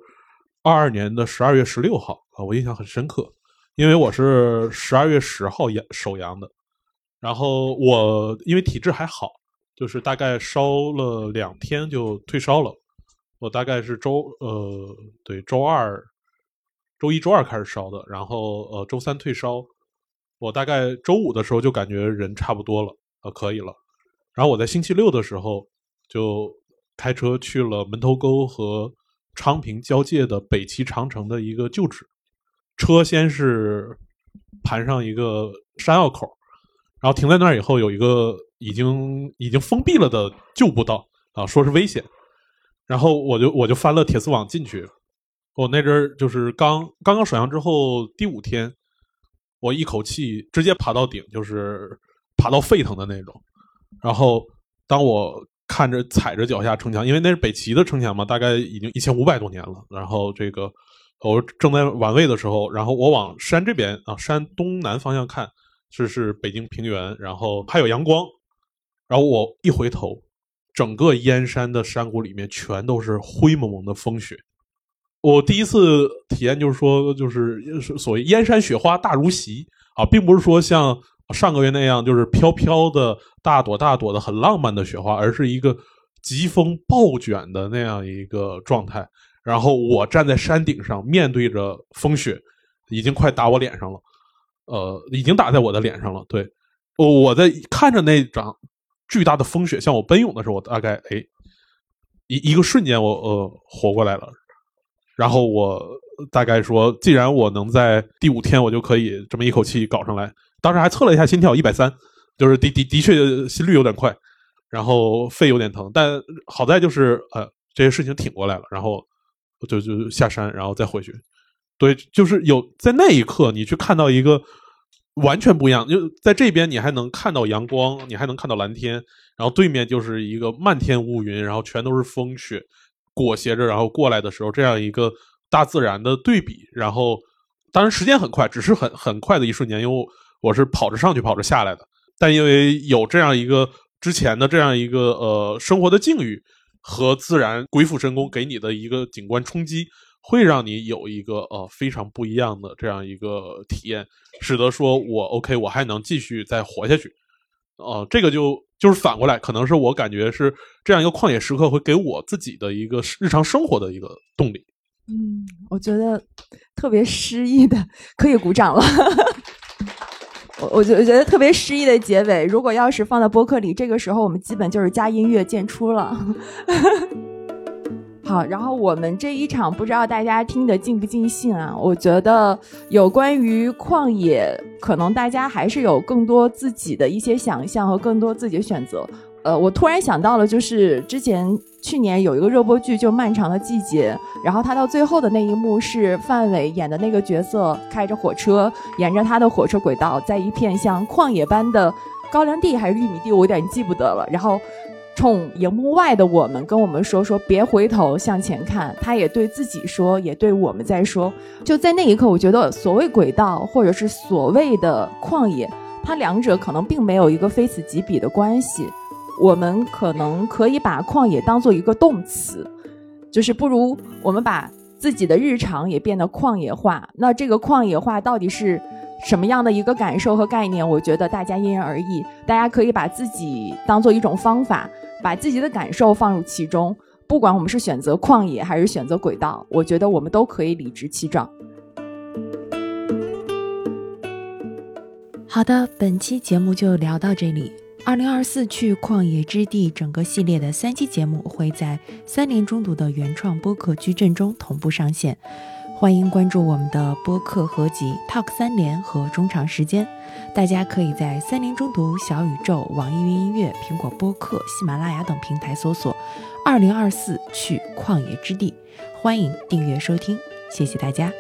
二二年的十二月十六号啊，我印象很深刻，因为我是十二月十号阳首阳的，然后我因为体质还好，就是大概烧了两天就退烧了，我大概是周呃对周二、周一周二开始烧的，然后呃周三退烧，我大概周五的时候就感觉人差不多了，呃可以了，然后我在星期六的时候就。开车去了门头沟和昌平交界的北齐长城的一个旧址，车先是盘上一个山坳口，然后停在那儿以后，有一个已经已经封闭了的旧步道啊，说是危险，然后我就我就翻了铁丝网进去，我那阵儿就是刚刚刚首阳之后第五天，我一口气直接爬到顶，就是爬到沸腾的那种，然后当我。看着踩着脚下城墙，因为那是北齐的城墙嘛，大概已经一千五百多年了。然后这个我正在玩味的时候，然后我往山这边啊，山东南方向看，是是北京平原，然后还有阳光，然后我一回头，整个燕山的山谷里面全都是灰蒙蒙的风雪。我第一次体验就是说，就是所谓燕山雪花大如席啊，并不是说像上个月那样就是飘飘的大朵大朵的很浪漫的雪花，而是一个疾风暴卷的那样一个状态。然后我站在山顶上，面对着风雪，已经快打我脸上了，呃，已经打在我的脸上了。对，我我在看着那场巨大的风雪向我奔涌的时候，我大概哎，一一个瞬间我呃活过来了。然后我大概说，既然我能在第五天我就可以这么一口气搞上来，当时还测了一下心跳，一百三，就是的的的确心率有点快，然后肺有点疼，但好在就是呃这些事情挺过来了，然后就就下山，然后再回去。对，就是有在那一刻你去看到一个完全不一样，就在这边你还能看到阳光，你还能看到蓝天，然后对面就是一个漫天乌云，然后全都是风雪。裹挟着，然后过来的时候，这样一个大自然的对比，然后当然时间很快，只是很很快的一瞬间，因为我是跑着上去，跑着下来的。但因为有这样一个之前的这样一个呃生活的境遇和自然鬼斧神工给你的一个景观冲击，会让你有一个呃非常不一样的这样一个体验，使得说我 OK，我还能继续再活下去。哦，这个就就是反过来，可能是我感觉是这样一个旷野时刻会给我自己的一个日常生活的一个动力。嗯，我觉得特别诗意的，可以鼓掌了。我我觉我觉得特别诗意的结尾，如果要是放在播客里，这个时候我们基本就是加音乐渐出了。*laughs* 好，然后我们这一场不知道大家听得尽不尽兴啊？我觉得有关于旷野，可能大家还是有更多自己的一些想象和更多自己的选择。呃，我突然想到了，就是之前去年有一个热播剧，就《漫长的季节》，然后他到最后的那一幕是范伟演的那个角色开着火车，沿着他的火车轨道，在一片像旷野般的高粱地还是玉米地，我有点记不得了。然后。冲荧幕外的我们跟我们说说，别回头向前看。他也对自己说，也对我们在说。就在那一刻，我觉得所谓轨道，或者是所谓的旷野，它两者可能并没有一个非此即彼的关系。我们可能可以把旷野当做一个动词，就是不如我们把自己的日常也变得旷野化。那这个旷野化到底是？什么样的一个感受和概念？我觉得大家因人而异。大家可以把自己当做一种方法，把自己的感受放入其中。不管我们是选择旷野还是选择轨道，我觉得我们都可以理直气壮。好的，本期节目就聊到这里。二零二四去旷野之地整个系列的三期节目会在三联中读的原创播客矩阵中同步上线。欢迎关注我们的播客合集《Talk 三联》和中长时间，大家可以在三联中读、小宇宙、网易云音乐、苹果播客、喜马拉雅等平台搜索“二零二四去旷野之地”，欢迎订阅收听，谢谢大家。